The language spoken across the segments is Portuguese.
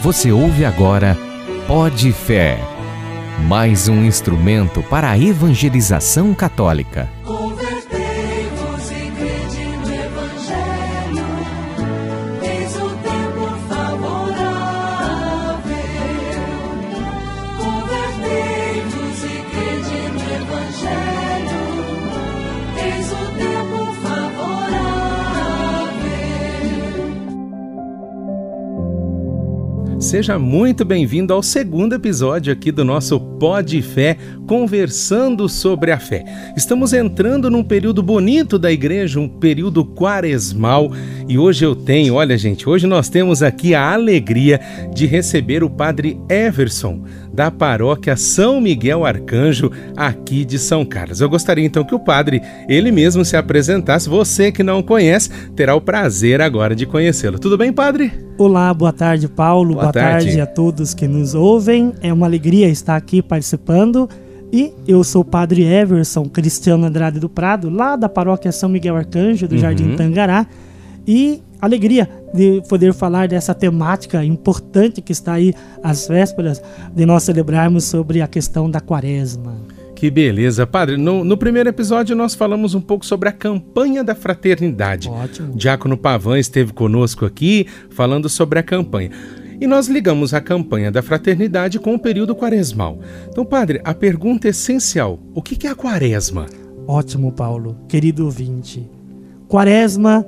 Você ouve agora Pode Fé, mais um instrumento para a evangelização católica. Seja muito bem-vindo ao segundo episódio aqui do nosso Pod Fé, conversando sobre a fé. Estamos entrando num período bonito da igreja, um período quaresmal, e hoje eu tenho, olha gente, hoje nós temos aqui a alegria de receber o Padre Everson, da paróquia São Miguel Arcanjo, aqui de São Carlos. Eu gostaria então que o Padre, ele mesmo se apresentasse. Você que não conhece, terá o prazer agora de conhecê-lo. Tudo bem, Padre? Olá, boa tarde, Paulo. Boa Boa, tarde. tarde. a todos que nos ouvem. É uma alegria estar aqui participando. E eu sou o Padre Everson Cristiano Andrade do Prado, lá da paróquia São Miguel Arcanjo, do Uhum. Jardim Tangará. E alegria de poder falar dessa temática importante que está aí às vésperas de nós celebrarmos sobre a questão da quaresma. Que beleza, Padre. No, no primeiro episódio nós falamos um pouco sobre a campanha da fraternidade. Ótimo. Diácono Pavan esteve conosco aqui falando sobre a campanha. E nós ligamos a campanha da fraternidade com o período quaresmal. Então, Padre, a pergunta essencial: o que que é a quaresma? Ótimo, Paulo, querido ouvinte. Quaresma,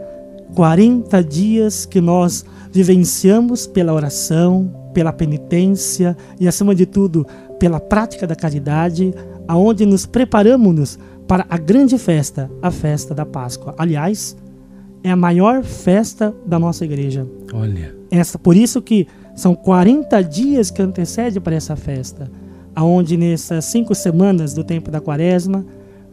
40 dias que nós vivenciamos pela oração, pela penitência e, acima de tudo, pela prática da caridade, aonde nos preparamos para a grande festa, a festa da Páscoa. Aliás, é a maior festa da nossa igreja. Olha. Essa, por isso que são 40 dias que antecede para essa festa, aonde nessas cinco semanas do tempo da quaresma,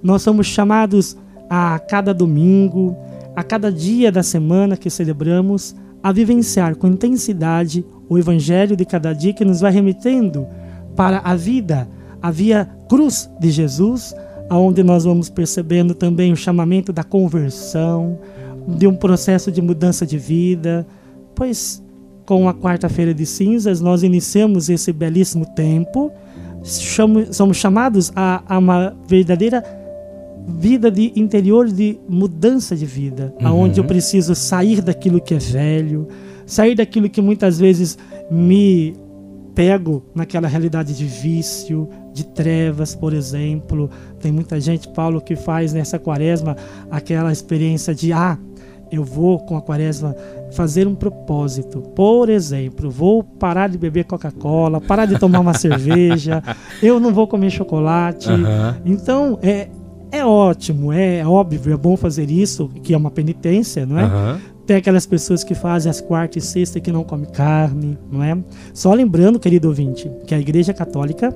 nós somos chamados a cada domingo, a cada dia da semana que celebramos, a vivenciar com intensidade o evangelho de cada dia que nos vai remetendo para a vida, a via cruz de Jesus, aonde nós vamos percebendo também o chamamento da conversão, de um processo de mudança de vida, pois com a quarta-feira de cinzas nós iniciamos esse belíssimo tempo, somos chamados a, a uma verdadeira vida de interior de mudança de vida, aonde eu preciso sair daquilo que é velho, sair daquilo que muitas vezes me pego naquela realidade de vício, de trevas, por exemplo. Tem muita gente, Paulo, que faz nessa quaresma aquela experiência de ah, eu vou com a quaresma fazer um propósito. Por exemplo, vou parar de beber Coca-Cola, parar de tomar uma cerveja, eu não vou comer chocolate. Aham. Então, é, é ótimo, é óbvio, é bom fazer isso, que é uma penitência, não é? Aham. Tem aquelas pessoas que fazem as quartas e sexta que não comem carne, não é? Só lembrando, querido ouvinte, que a Igreja Católica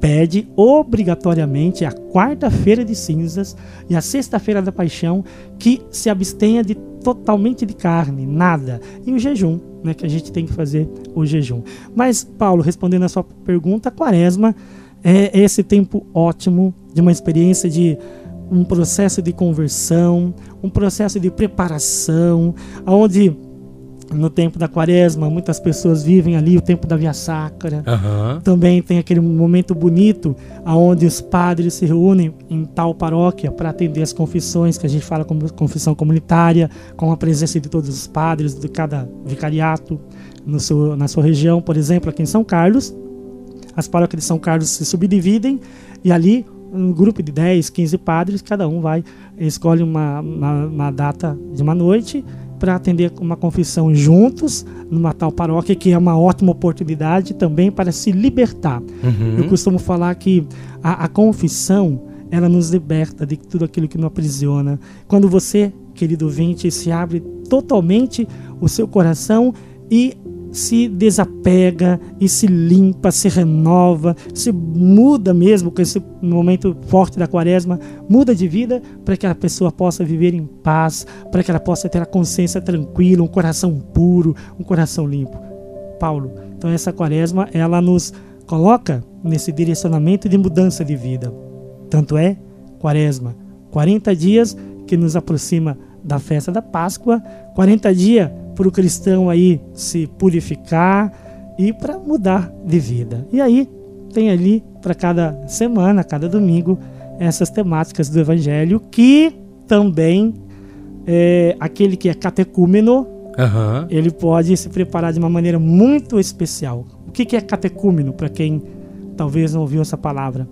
pede obrigatoriamente a quarta-feira de cinzas e a sexta-feira da paixão que se abstenha de totalmente de carne, nada. E o jejum, né, que a gente tem que fazer o jejum. Mas Paulo, respondendo a sua pergunta, a quaresma é esse tempo ótimo de uma experiência de um processo de conversão, um processo de preparação, onde no tempo da quaresma muitas pessoas vivem ali o tempo da via sacra. Aham. Também tem aquele momento bonito aonde os padres se reúnem em tal paróquia para atender as confissões que a gente fala como confissão comunitária, com a presença de todos os padres de cada vicariato no seu, na sua região, por exemplo, aqui em São Carlos. As paróquias de São Carlos se subdividem e ali um grupo de 10, 15 padres, cada um vai escolhe uma, uma, uma data de uma noite para atender uma confissão juntos numa tal paróquia que é uma ótima oportunidade também para se libertar. Uhum. Eu costumo falar que a, a confissão ela nos liberta de tudo aquilo que nos aprisiona. Quando você, querido ouvinte, se abre totalmente o seu coração e se desapega e se limpa, se renova, se muda mesmo com esse momento forte da quaresma, muda de vida para que a pessoa possa viver em paz, para que ela possa ter a consciência tranquila, um coração puro, um coração limpo. Paulo, então essa quaresma ela nos coloca nesse direcionamento de mudança de vida. Tanto é, quaresma, 40 dias que nos aproxima da festa da Páscoa, 40 dias para o cristão aí se purificar, e para mudar de vida. E aí tem ali para cada semana, cada domingo, essas temáticas do Evangelho que também é, aquele que é catecúmeno Aham. ele pode se preparar de uma maneira muito especial. O que que é catecúmeno, para quem talvez não ouviu essa palavra?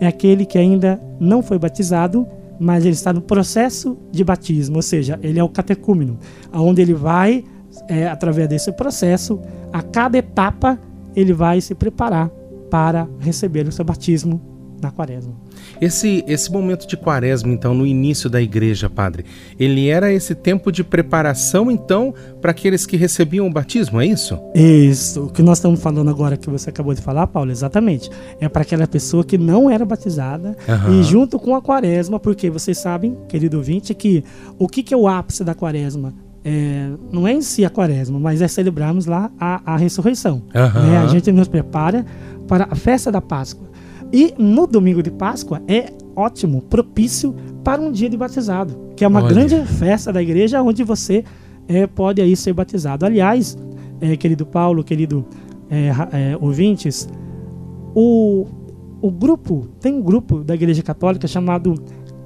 É aquele que ainda não foi batizado, mas ele está no processo de batismo, ou seja, ele é o catecúmeno, aonde ele vai, é, através desse processo, a cada etapa, ele vai se preparar para receber o seu batismo na quaresma. Esse, esse momento de quaresma, então, no início da igreja, padre, ele era esse tempo de preparação, então, para aqueles que recebiam o batismo, é isso? Isso, o que nós estamos falando agora, que você acabou de falar, Paulo, exatamente. É para aquela pessoa que não era batizada Aham. e junto com a quaresma, porque vocês sabem, querido ouvinte, que o que, que é o ápice da quaresma? É, não é em si a quaresma, mas é celebrarmos lá a, a ressurreição. Aham. né? A gente nos prepara para a festa da Páscoa. E no domingo de Páscoa é ótimo, propício para um dia de batizado, que é uma Olha. grande festa da igreja onde você é, pode aí ser batizado. Aliás, é, querido Paulo, querido é, é, ouvintes, o, o grupo, tem um grupo da Igreja Católica chamado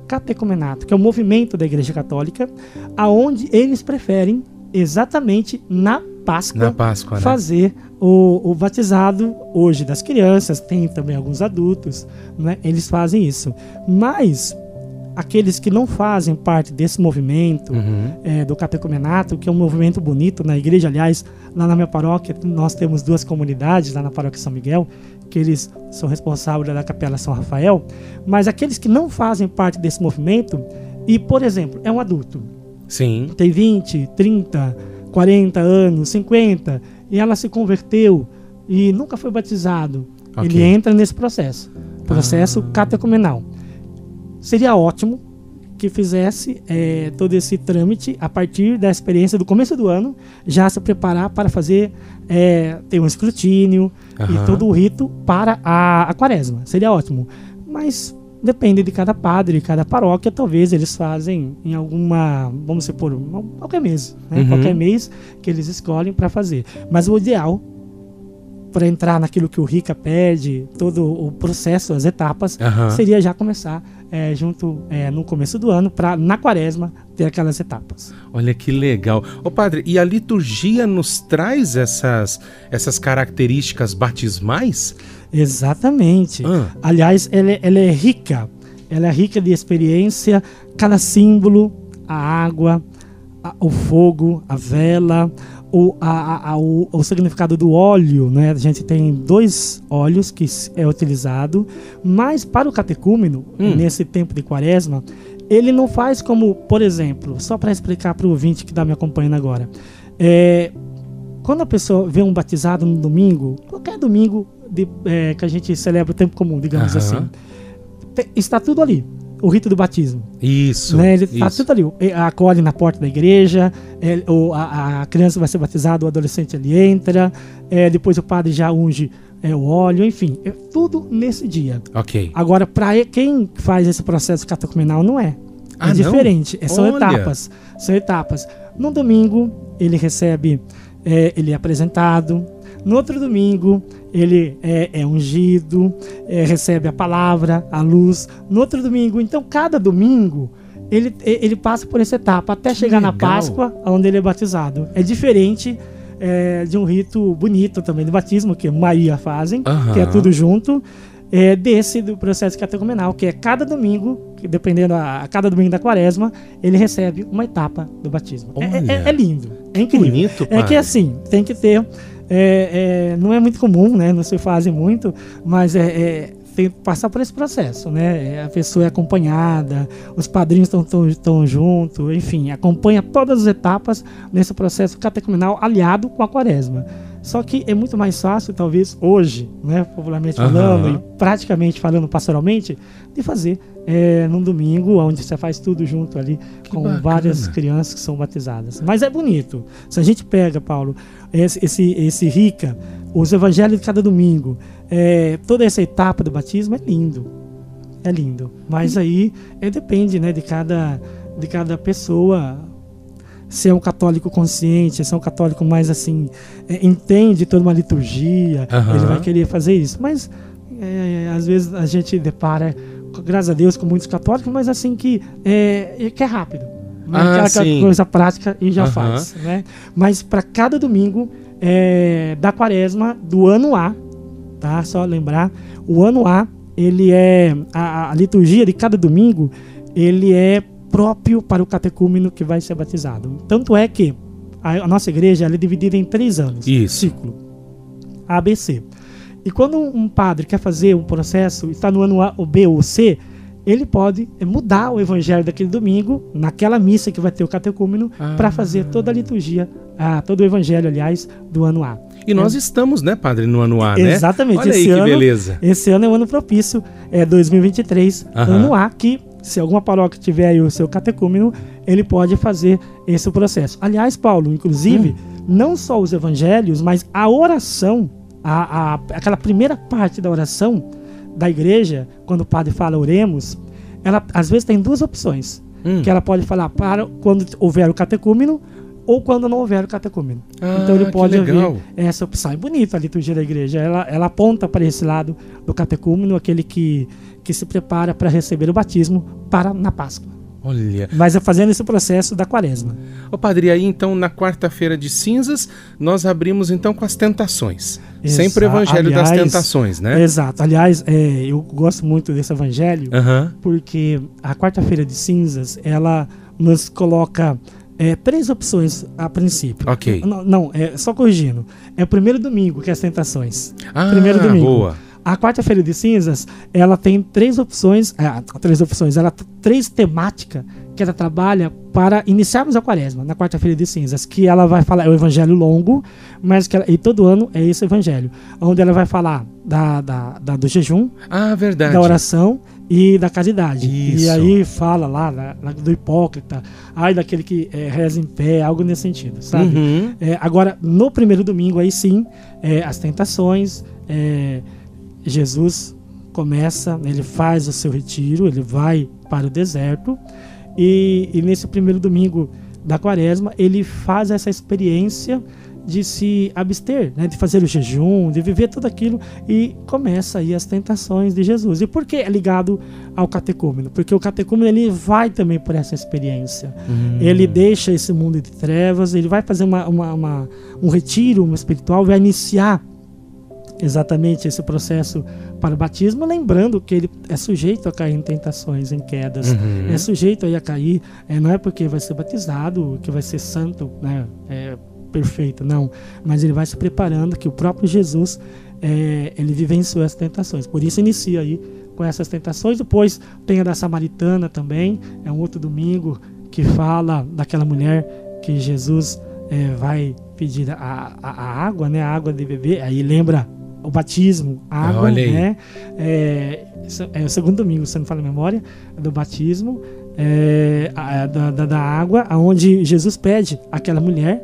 Catecumenato, que é o movimento da Igreja Católica, aonde eles preferem exatamente na Páscoa Na Páscoa, né? fazer o, o batizado hoje das crianças, tem também alguns adultos, né? Eles fazem isso. Mas aqueles que não fazem parte desse movimento Uhum. é, do catecumenato, que é um movimento bonito na igreja, aliás, lá na minha paróquia nós temos duas comunidades lá na paróquia São Miguel, que eles são responsáveis da capela São Rafael, mas aqueles que não fazem parte desse movimento e, por exemplo, é um adulto, Sim. tem 20, 30, 40 anos, 50, e ela se converteu e nunca foi batizado. Ok. Ele entra nesse processo, processo Ah. catecumenal. Seria ótimo que fizesse eh, todo esse trâmite a partir da experiência do começo do ano, já se preparar para fazer eh, ter um escrutínio Aham. e todo o rito para a, a quaresma. Seria ótimo. Mas depende de cada padre, cada paróquia, talvez eles fazem em alguma, vamos supor, qualquer mês, né? Uhum. qualquer mês que eles escolhem para fazer. Mas o ideal para entrar naquilo que o Rica pede, todo o processo, as etapas, Aham. seria já começar eh, junto eh, no começo do ano para na quaresma ter aquelas etapas. Olha que legal. Ô padre, e a liturgia nos traz essas, essas características batismais? Exatamente. Ah. Aliás, ela, é- ela é rica. Ela é rica de experiência. Cada símbolo, a água, a- o fogo, a vela, o, a- a- o, o significado do óleo, né? A gente tem dois óleos que é utilizado, mas para o catecúmeno, Hum. nesse tempo de quaresma, ele não faz como, por exemplo, só para explicar para o ouvinte que está me acompanhando agora, é, quando a pessoa vê um batizado no domingo, qualquer domingo de- é, que a gente celebra o tempo comum, digamos Aham. assim, está tudo ali. O rito do batismo. Isso. Né? Ele está tudo ali. Acolhe na porta da igreja, é, o- a, a criança vai ser batizada, o adolescente ali entra, é, depois o padre já unge é, o óleo, enfim, é tudo nesse dia. Ok. Agora, para quem faz esse processo catecumenal, não é. Ah, é diferente. é- São Olha. etapas. São etapas. No domingo, ele recebe, é, ele é apresentado. No outro domingo, ele é, é ungido, é, recebe a palavra, a luz. No outro domingo, então, cada domingo, ele, ele passa por essa etapa até Que chegar na legal. Páscoa, onde ele é batizado. É diferente é, de um rito bonito também do batismo, que Maria fazem, que é tudo junto é, desse do processo catecumenal, que é cada domingo, dependendo a, a cada domingo da quaresma, ele recebe uma etapa do batismo. É, é- é lindo, é incrível. bonito, é que assim, tem que ter. É, é, não é muito comum, né? Não se fazem muito, mas é, é, tem que passar por esse processo, né? É, A pessoa é acompanhada, os padrinhos estão tão, tão junto, enfim, acompanha todas as etapas nesse processo catecumenal aliado com a quaresma. Só que é muito mais fácil, talvez, hoje, né, popularmente Aham. falando e praticamente falando pastoralmente, de fazer é, num domingo, onde você faz tudo junto ali, com bacana. várias crianças que são batizadas. Mas é bonito. Se a gente pega, Paulo, esse, esse, esse rica, os evangelhos de cada domingo, é, toda essa etapa do batismo é lindo. É lindo. Mas aí é, depende né, de, cada, de cada pessoa se é um católico consciente, se é um católico mais assim, é, entende toda uma liturgia, Aham. ele vai querer fazer isso. Mas é, às vezes a gente depara, graças a Deus, com muitos católicos, mas assim que é, que é rápido. Né? Ah, Aquela coisa prática e já Aham. faz. Né? Mas para cada domingo é, da quaresma do ano A, tá? Só lembrar, o ano A, ele é a, a liturgia de cada domingo, ele é próprio para o catecúmeno que vai ser batizado. Tanto é que a, nossa igreja é dividida em três anos. Isso. Ciclo. ABC. E quando um padre quer fazer um processo, está no ano A, ou B ou C, ele pode eh, mudar o evangelho daquele domingo, naquela missa que vai ter o catecúmeno, Ah. para fazer toda a liturgia, ah, todo o evangelho, aliás, do ano A. E nós estamos, né, padre, no ano A, né? Exatamente. Olha aí esse que ano, beleza. Esse ano é o ano propício, é 2023, Aham. ano A, que se alguma paróquia tiver aí o seu catecúmeno, ele pode fazer esse processo. Aliás, Paulo, inclusive, Hum. não só os evangelhos, mas a oração, a, a- aquela primeira parte da oração da igreja, quando o padre fala oremos, ela às vezes tem duas opções. Hum. Que ela pode falar para quando houver o catecúmeno ou quando não houver o catecúmeno. Ah, então ele pode ouvir essa opção. É bonita a liturgia da igreja. Ela, ela aponta para esse lado do catecúmeno, aquele que, que se prepara para receber o batismo para na Páscoa. Olha. Mas é fazendo esse processo da quaresma. Ô padre, aí então na quarta-feira de cinzas, nós abrimos então com as tentações. Sempre o evangelho das aliás, tentações, né? Exato. Aliás, é, eu gosto muito desse evangelho Aham. porque a quarta-feira de cinzas ela nos coloca é, três opções a princípio. Ok. Não, não, é só corrigindo. É o primeiro domingo que é as tentações. Ah, primeiro domingo. boa. A quarta-feira de cinzas, ela tem três opções, ah, três opções, ela tem três temáticas que ela trabalha para iniciarmos a quaresma, na quarta-feira de cinzas, que ela vai falar, é o evangelho longo, mas que ela, e todo ano é esse evangelho, onde ela vai falar da, da, da- do jejum, Ah, verdade. da oração e da caridade. Isso. E aí fala lá, lá, lá do hipócrita, ai daquele que eh, reza em pé, algo nesse sentido, sabe? Uhum. É, agora, no primeiro domingo, aí sim, é, as tentações, é, Jesus começa, ele faz o seu retiro, ele vai para o deserto, e, e nesse primeiro domingo da quaresma, ele faz essa experiência de se abster, né, de fazer o jejum, de viver tudo aquilo, e começa aí as tentações de Jesus. E por que é ligado ao catecúmeno? Porque o catecúmeno ele vai também por essa experiência. Hum. Ele deixa esse mundo de trevas, ele vai fazer uma, uma- uma- um retiro um espiritual, vai iniciar exatamente esse processo para o batismo, lembrando que ele é sujeito a cair em tentações, em quedas, Uhum. é sujeito aí a cair, é, não é porque vai ser batizado que vai ser santo, né, é, perfeito, não, mas ele vai se preparando que o próprio Jesus é, ele vivenciou as tentações, por isso inicia aí com essas tentações, depois tem a da Samaritana também, é um outro domingo que fala daquela mulher que Jesus é, vai pedir a, a- a água, né, a água de beber, aí lembra o batismo, a água, Olha aí. né, é, é o segundo domingo, se não fala a memória, do batismo, é, a- da, da, água, aonde Jesus pede àquela mulher,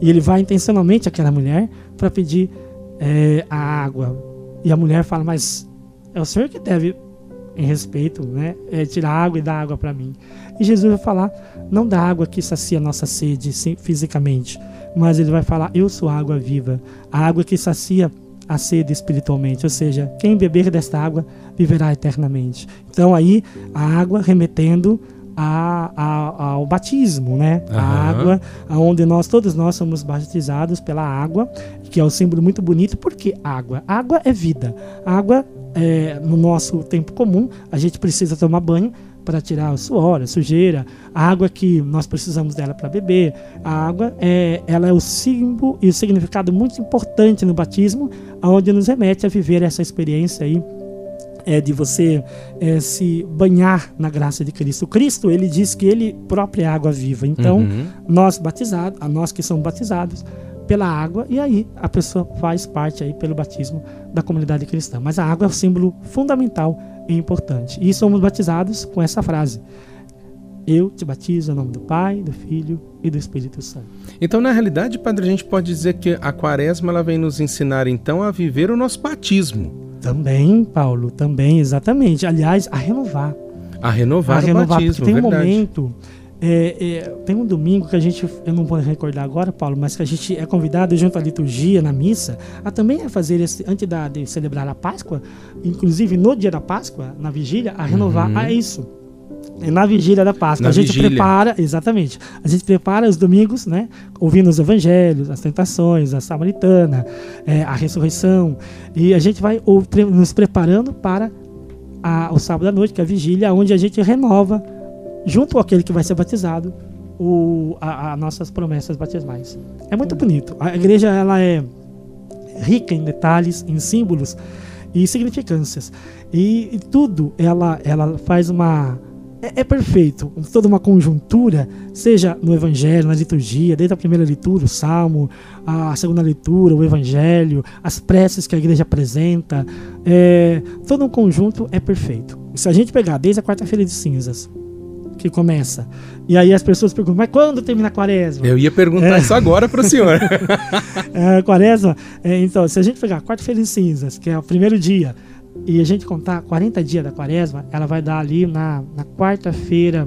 e ele vai intencionalmente àquela mulher para pedir é, a água. E a mulher fala, mas é o senhor que deve, em respeito, né, é, tirar água e dar água para mim. E Jesus vai falar, não da água que sacia a nossa sede sim, fisicamente, mas ele vai falar, eu sou a água viva, a água que sacia a sede espiritualmente, ou seja, quem beber desta água viverá eternamente. Então aí a água remetendo a- a- ao batismo, né? A Aham. água, aonde nós todos nós somos batizados pela água, que é um símbolo muito bonito. Porque água, água é vida. Água é, no nosso tempo comum a gente precisa tomar banho para tirar o suor, a sujeira, a água que nós precisamos dela para beber. A água é, ela é o símbolo e o significado muito importante no batismo, aonde nos remete a viver essa experiência aí é de você é, se banhar na graça de Cristo. Cristo, ele diz que ele próprio é água viva. Então, Uhum. nós batizados, a nós que somos batizados pela água, e aí a pessoa faz parte aí pelo batismo da comunidade cristã. Mas a água é um símbolo fundamental e importante. E somos batizados com essa frase: Eu te batizo em nome do Pai, do Filho e do Espírito Santo. Então, na realidade, padre, a gente pode dizer que a quaresma ela vem nos ensinar então a viver o nosso batismo, Também, Paulo, também, exatamente. Aliás, a renovar. a renovar a o renovar, batismo, porque tem um verdade. momento é, é, tem um domingo que a gente, eu não vou recordar agora, Paulo, mas que a gente é convidado junto à liturgia, na missa, a também a fazer esse, antes da, de celebrar a Páscoa, inclusive no dia da Páscoa, na vigília, a renovar Uhum. a isso. É na vigília da Páscoa. Na a gente vigília. prepara, exatamente. A gente prepara os domingos, né? Ouvindo os evangelhos, as tentações, a samaritana, é, a ressurreição. E a gente vai ou, pre- nos preparando para a- o sábado à noite, que é a vigília, onde a gente renova, junto com aquele que vai ser batizado, o, a, a nossas promessas batismais. É muito bonito. A igreja ela é rica em detalhes, em símbolos e significâncias. E, e tudo ela, ela faz uma. É, é perfeito, toda uma conjuntura, seja no Evangelho, na liturgia, desde a primeira leitura, o Salmo, a segunda leitura, o Evangelho, as preces que a igreja apresenta, é, todo um conjunto é perfeito. Se a gente pegar desde a quarta-feira de cinzas, que começa, e aí as pessoas perguntam, mas quando termina a quaresma? Eu ia perguntar É. isso agora pro senhor. É, quaresma, é, então, se a gente pegar quarta-feira de cinzas, que é o primeiro dia, e a gente contar 40 dias da quaresma, ela vai dar ali na, na quarta-feira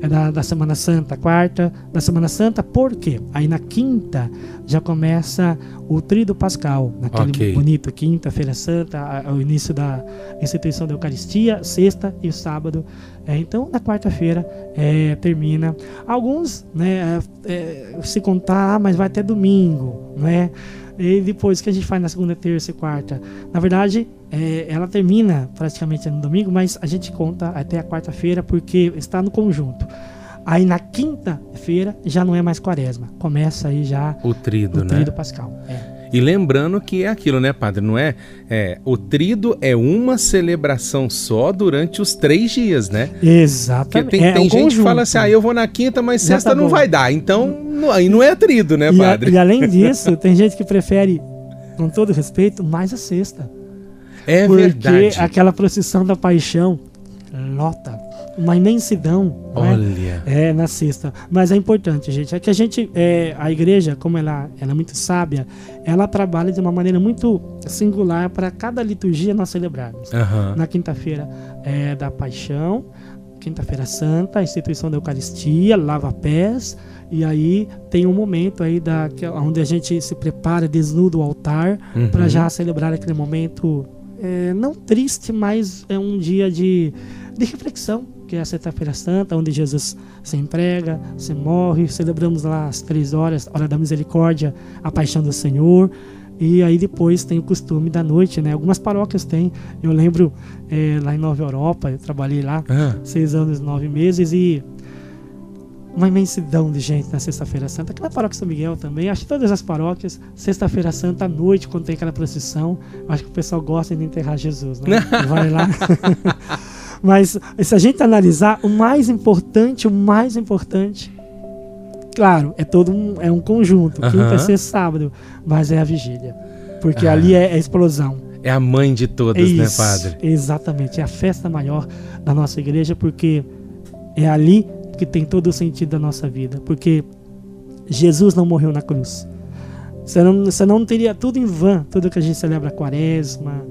é da, da Semana Santa, quarta da Semana Santa, por quê? Aí na quinta já começa o Tríduo Pascal, naquele Ok. bonito quinta-feira santa, o início da instituição da Eucaristia, sexta e sábado. É, então na quarta-feira é, termina. Alguns, né, é, é, se contar, ah, mas vai até domingo, né? E depois que a gente faz na segunda, terça e quarta. Na verdade, é, ela termina praticamente no domingo, mas a gente conta até a quarta-feira porque está no conjunto. Aí na quinta-feira já não é mais quaresma. Começa aí já O trido, o né? tríduo pascal. É. E lembrando que é aquilo, né, padre? Não é, é. O trido é uma celebração só durante os três dias, né? Porque Exatamente. tem, é tem um gente que conjunto. fala assim, ah, eu vou na quinta, mas Já sexta tá não vai dar. Então, não- aí não é trido, né, e, a- padre? e além disso, tem gente que prefere, com todo respeito, mais a sexta. é porque verdade. aquela procissão da paixão lota. Uma imensidão. né? Olha. É, na sexta. Mas é importante, gente. É que a gente, é, a igreja, como ela, ela é muito sábia, ela trabalha de uma maneira muito singular para cada liturgia nós celebrarmos. Aham. Na quinta-feira é da Paixão, quinta-feira Santa, a instituição da Eucaristia, lava-pés, e aí tem um momento aí da, que, é onde a gente se prepara, desnuda o altar, Uhum. para já celebrar aquele momento é, não triste, mas é um dia de, de reflexão, que é a Sexta-feira Santa, onde Jesus se entrega, se morre, celebramos lá às três horas, hora da misericórdia, a paixão do Senhor. E aí depois tem o costume da noite, né? Algumas paróquias têm. Eu lembro é, lá em Nova Europa, eu trabalhei lá Ah, seis anos, nove meses e uma imensidão de gente na Sexta-feira Santa. Aquela paróquia São Miguel também, acho que todas as paróquias, Sexta-feira Santa à noite, quando tem aquela procissão, acho que o pessoal gosta de enterrar Jesus, né? Vai lá. Mas se a gente analisar, o mais importante, o mais importante, claro, é todo um, é um conjunto, quinta, Aham. sexta, sábado, mas é a vigília. Porque Ah. ali é a explosão. é a mãe de todas, né, Isso, padre? Exatamente, é a festa maior da nossa igreja, porque é ali que tem todo o sentido da nossa vida. Porque Jesus não morreu na cruz. Senão, senão não teria tudo em vão, tudo que a gente celebra a quaresma,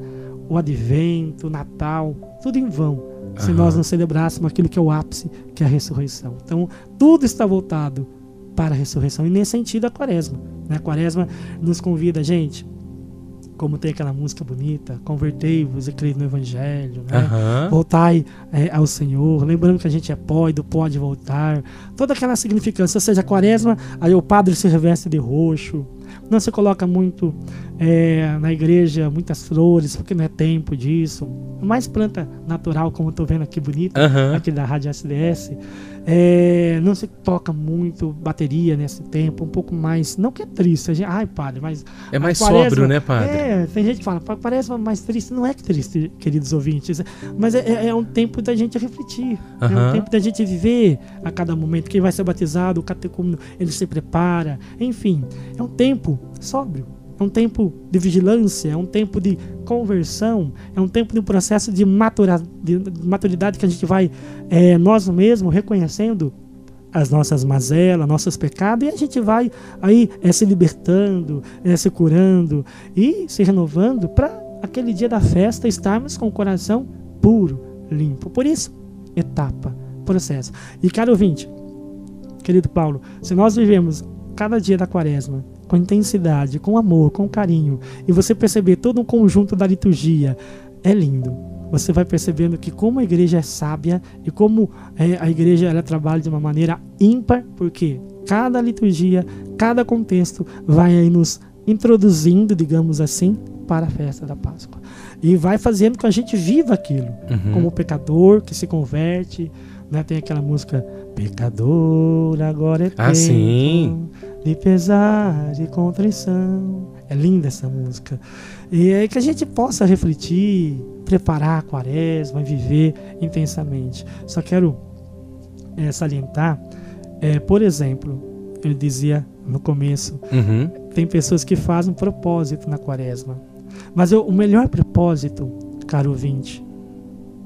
o advento, o Natal, tudo em vão. Se Aham. nós não celebrássemos aquilo que é o ápice, que é a ressurreição. Então, tudo está voltado para a ressurreição. E nesse sentido, a quaresma. Né? A quaresma nos convida, gente, como tem aquela música bonita, convertei-vos e crei no Evangelho, né? Aham. Voltai é, ao Senhor, lembrando que a gente é pó e do pode voltar. Toda aquela significância, ou seja, a quaresma, aí o padre se reveste de roxo, não se coloca muito é, na igreja muitas flores, porque não é tempo disso. Mais planta natural, como eu tô vendo aqui bonita, Aham. aqui da Rádio SDS. É, não se toca muito bateria nesse tempo, um pouco mais. Não que é triste, gente, ai, padre, mas. É mais quaresma- sóbrio, né, padre? É, tem gente que fala, "Pa- parece mais triste. Não é que triste, queridos ouvintes, mas é, é- é um tempo da gente refletir. É Aham. um tempo da gente viver a cada momento. Quem vai ser batizado, o catecúmeno, ele se prepara. Enfim, é um tempo sóbrio. É um tempo de vigilância, é um tempo de conversão, é um tempo de um processo de, matura, de maturidade que a gente vai, é, nós mesmos, reconhecendo as nossas mazelas, nossos pecados, e a gente vai aí é, se libertando, é, se curando e se renovando para aquele dia da festa estarmos com o coração puro, limpo. Por isso, etapa, processo. E caro ouvinte, querido Paulo, se nós vivemos cada dia da quaresma com intensidade, com amor, com carinho, e você perceber todo um conjunto da liturgia, é lindo. Você vai percebendo que como a igreja é sábia e como é, a igreja ela trabalha de uma maneira ímpar, porque cada liturgia, cada contexto vai aí nos introduzindo, digamos assim, para a festa da Páscoa. E vai fazendo com que a gente viva aquilo, Uhum. como pecador que se converte, né? Tem aquela música Pecador, agora é tempo Ah, sim. De pesar e contrição. É linda essa música. E é que a gente possa refletir, preparar a quaresma e viver intensamente. Só quero eh, salientar, eh, por exemplo, eu dizia no começo, Uhum. tem pessoas que fazem um propósito na quaresma. Mas eu- o melhor propósito, caro ouvinte,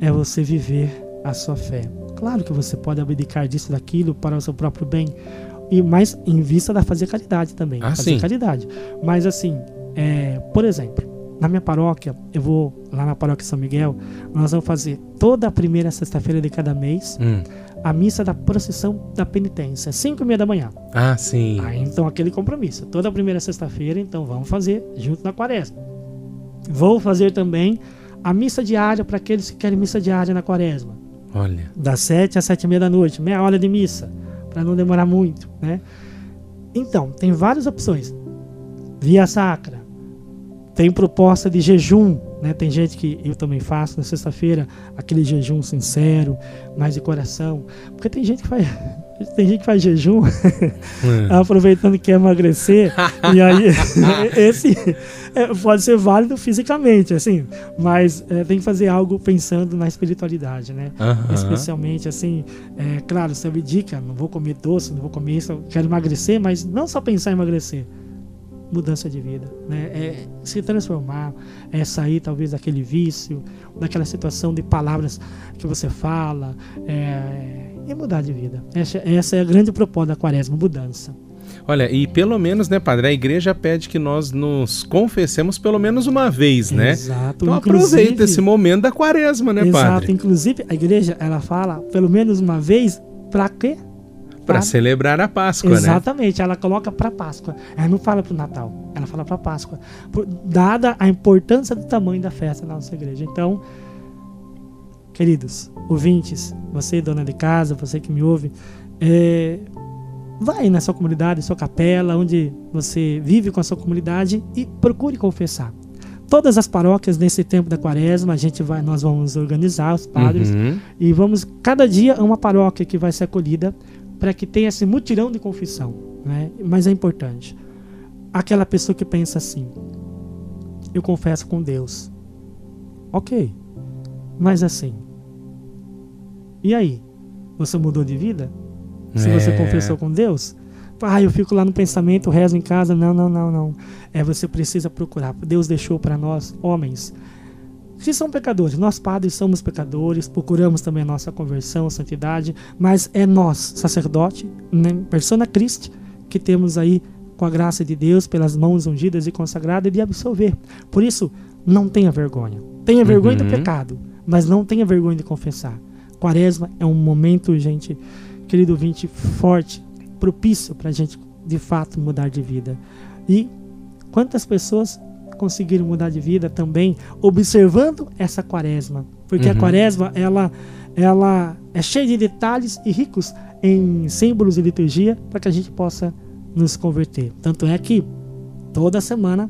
é você viver a sua fé. Claro que você pode abdicar disso daquilo para o seu próprio bem, e mais em vista da fazer caridade também. Ah, fazer sim. caridade. Mas assim, é, por exemplo, na minha paróquia, eu vou lá na paróquia São Miguel, nós vamos fazer toda a primeira sexta-feira de cada mês Hum. a missa da procissão da penitência, 5 e meia da manhã. Ah, sim. Aí então aquele compromisso. Toda primeira sexta-feira, então vamos fazer junto na quaresma. Vou fazer também a missa diária para aqueles que querem missa diária na quaresma. Olha. Das 7 às 7 e meia da noite, meia hora de missa, para não demorar muito, né? Então, tem várias opções. Via sacra. Tem proposta de jejum, né? Tem gente que eu também faço na sexta-feira, aquele jejum sincero, mais de coração. Porque tem gente que faz, tem gente que faz jejum Hum. aproveitando que quer emagrecer, e aí esse é, pode ser válido fisicamente, assim, mas é, tem que fazer algo pensando na espiritualidade, né? Aham. Especialmente assim, é, claro, você abdica, não vou comer doce, não vou comer isso, eu quero emagrecer, mas não só pensar em emagrecer. Mudança de vida, né? É se transformar, é sair talvez daquele vício, daquela situação de palavras que você fala, é, e mudar de vida. Essa, essa é a grande proposta da quaresma, mudança. Olha, e pelo menos, né, padre, a igreja pede que nós nos confessemos pelo menos uma vez, né? Exato. Então aproveita esse momento da quaresma, né, Exato. padre? Inclusive, a igreja, ela fala pelo menos uma vez, pra quê? Para celebrar a Páscoa, né? Exatamente, ela coloca para Páscoa. Ela não fala para o Natal, ela fala para Páscoa. Por- dada a importância do tamanho da festa na nossa igreja. Então, queridos ouvintes, você, dona de casa, você que me ouve, é, vai na sua comunidade, sua capela, onde você vive com a sua comunidade e procure confessar. Todas as paróquias nesse tempo da quaresma, a gente vai, nós vamos organizar os padres Uhum. e vamos, cada dia, uma paróquia que vai ser acolhida para que tenha esse mutirão de confissão. Né? Mas é importante. Aquela pessoa que pensa assim: eu confesso com Deus. Ok. Mas assim. E aí? Você mudou de vida? Se você É. confessou com Deus? Ah, eu fico lá no pensamento, rezo em casa. Não, não, não, não. É você precisa procurar. Deus deixou para nós, homens, que são pecadores. Nós padres somos pecadores, procuramos também a nossa conversão, santidade, mas é nós, sacerdote, né, persona Christi, que temos aí com a graça de Deus, pelas mãos ungidas e consagradas, de absolver. Por isso, não tenha vergonha. Tenha vergonha do Uhum. pecado, mas não tenha vergonha de confessar. Quaresma é um momento, gente, querido ouvinte, forte, propício para a gente de fato mudar de vida. E quantas pessoas conseguiram mudar de vida também observando essa quaresma? Porque Uhum. a quaresma ela, ela é cheia de detalhes e ricos em símbolos e liturgia para que a gente possa nos converter. Tanto é que toda semana,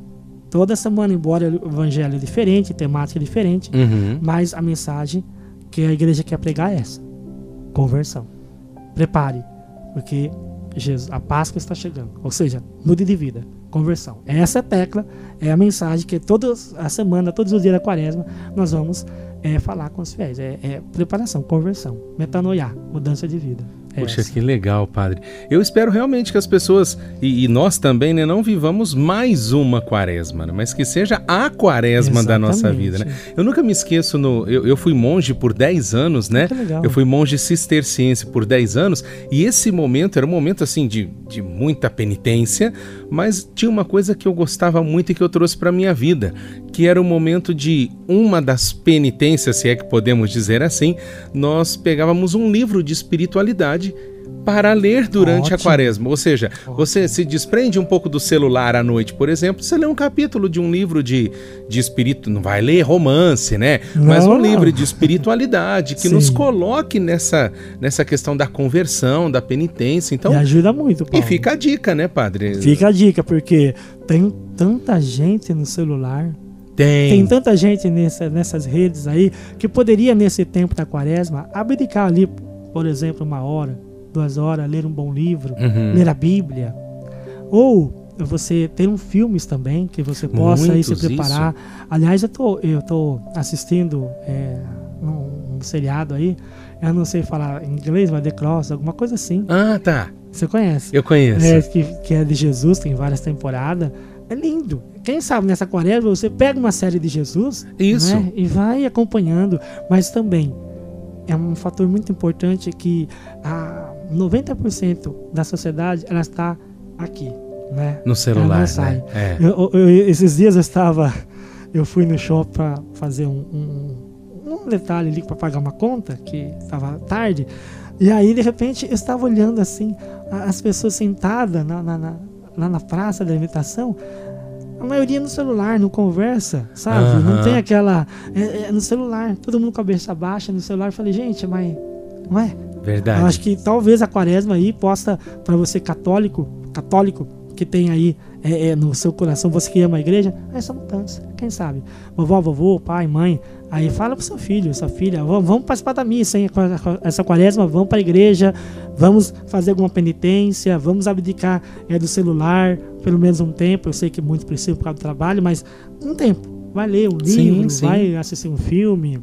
toda semana, embora o evangelho é diferente, temática é diferente, Uhum. mas a mensagem que a igreja quer pregar é essa: conversão. Prepare, porque Jesus, a Páscoa está chegando. Ou seja, mude de vida, conversão. Essa tecla é a mensagem que toda a semana, todos os dias da quaresma, nós vamos é, falar com os fiéis. É, é preparação, conversão, metanoia, mudança de vida. É Poxa, essa. que legal, padre. Eu espero realmente que as pessoas, e, e nós também, né, não vivamos mais uma quaresma, né, mas que seja a quaresma da nossa vida, né? Exatamente. Eu nunca me esqueço, no, eu, eu fui monge por 10 anos, né? Eu fui monge cisterciense por 10 anos, e esse momento era um momento, assim, de, de muita penitência, mas tinha uma coisa que eu gostava muito e que eu trouxe para minha vida, que era o momento de uma das penitências, se é que podemos dizer assim, nós pegávamos um livro de espiritualidade para ler durante a Ótimo. quaresma. Ou seja, você se desprende um pouco do celular à noite, por exemplo, você lê um capítulo de um livro de, de espírito, não vai ler romance, né? Mas um Não. livro de espiritualidade que Sim. nos coloque nessa, nessa questão da conversão, da penitência. Então, Me ajuda muito, e Paulo. fica a dica, né, padre? Fica a dica, porque tem tanta gente no celular, Tem. tem tanta gente nessa- nessas redes aí, que poderia, nesse tempo da quaresma, abdicar ali, por exemplo, uma hora, duas horas, ler um bom livro, Uhum. ler a Bíblia. Ou você ter um filmes também, que você possa aí se Muitos, preparar. Aliás, eu tô, eu tô assistindo é, um, um seriado aí, eu não sei falar em inglês, mas The Cross, alguma coisa assim. Ah, tá. Você conhece? Eu conheço. É, que, que é de Jesus, tem várias temporadas. É lindo. Quem sabe nessa quaresma você pega uma série de Jesus Isso. né, e vai acompanhando. Mas também é um fator muito importante que a 90% da sociedade ela está aqui. Né? No celular, não né? É. Eu- eu- esses dias eu estava. Eu fui no shopping para fazer um, um, um detalhe ali para pagar uma conta, que estava tarde. E aí, de repente, eu estava olhando assim, as pessoas sentadas na, na, na- lá na praça da alimentação. A maioria no celular, não conversa, sabe? Não Aham. tem aquela. É, é no celular, todo mundo com a cabeça baixa no celular. Eu falei, gente, mas. Não é? Verdade. Eu acho que talvez a quaresma aí possa, para você católico, católico, que tem aí é, é, no seu coração, você que ama a igreja, essa mudança. Quem sabe? Vovó, vovô, pai, mãe, aí fala pro seu filho, sua filha, vamos, participar da missa, hein? Essa quaresma, vamos para a igreja, vamos fazer alguma penitência, vamos abdicar é, do celular, pelo menos um tempo. Eu sei que muitos precisam por causa do trabalho, mas um tempo. Vai ler um Sim, livro, sim. vai assistir um filme,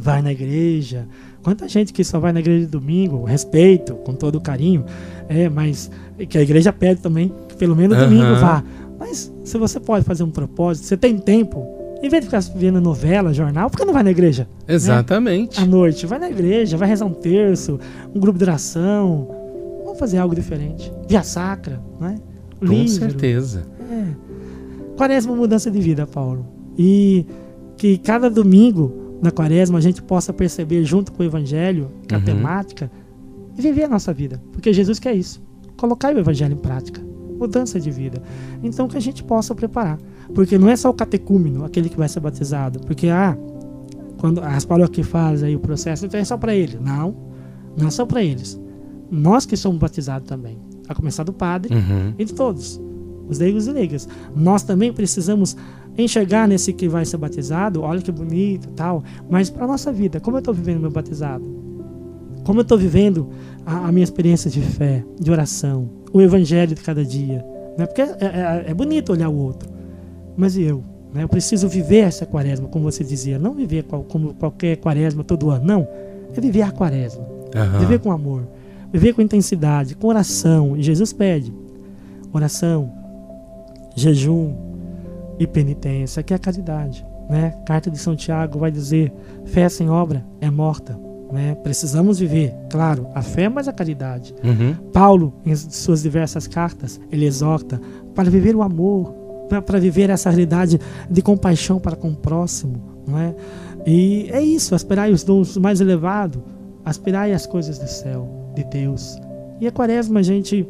vai na igreja. Quanta gente que só vai na igreja de domingo, respeito, com todo carinho, é, mas que a igreja pede também, que pelo menos Aham. domingo vá. Mas se você pode fazer um propósito, você tem tempo, em vez de ficar vendo novela, jornal, por que não vai na igreja? Exatamente. À noite, vai na igreja, vai rezar um terço, um grupo de oração, vamos fazer algo diferente. Via sacra, né? Com Livro. certeza. É. Quaresma mudança de vida, Paulo. E que cada domingo na quaresma a gente possa perceber, junto com o evangelho, com a Uhum. temática, e viver a nossa vida. Porque Jesus quer isso. Colocar o evangelho em prática. Mudança de vida. Então que a gente possa preparar. Porque não é só o catecúmeno, aquele que vai ser batizado. Porque, ah, quando as paróquias fazem aí o processo, então é só para ele. Não, não é só para eles. Nós que somos batizados também. A começar do padre, Uhum. e de todos, os leigos e leigas. Nós também precisamos enxergar nesse que vai ser batizado, olha que bonito e tal, mas para nossa vida, como eu estou vivendo meu batizado? Como eu estou vivendo a, a minha experiência de fé, de oração, o evangelho de cada dia? Né? Porque é, é- é bonito olhar o outro, mas e eu? Né? Eu preciso viver essa quaresma, como você dizia, não viver qual- como qualquer quaresma todo ano, não. É viver a quaresma. Aham. Viver com amor, viver com intensidade, com oração. E Jesus pede oração, jejum e penitência, que é a caridade. Né? Carta de São Tiago vai dizer: fé sem obra é morta. Né? Precisamos viver, claro, a fé, mas a caridade. Uhum. Paulo, em suas diversas cartas, ele exorta para viver o amor, pra- para viver essa realidade de compaixão para com o próximo, não é? E é isso, aspirai os dons mais elevados, aspirai as coisas do céu, de Deus. E a quaresma, gente,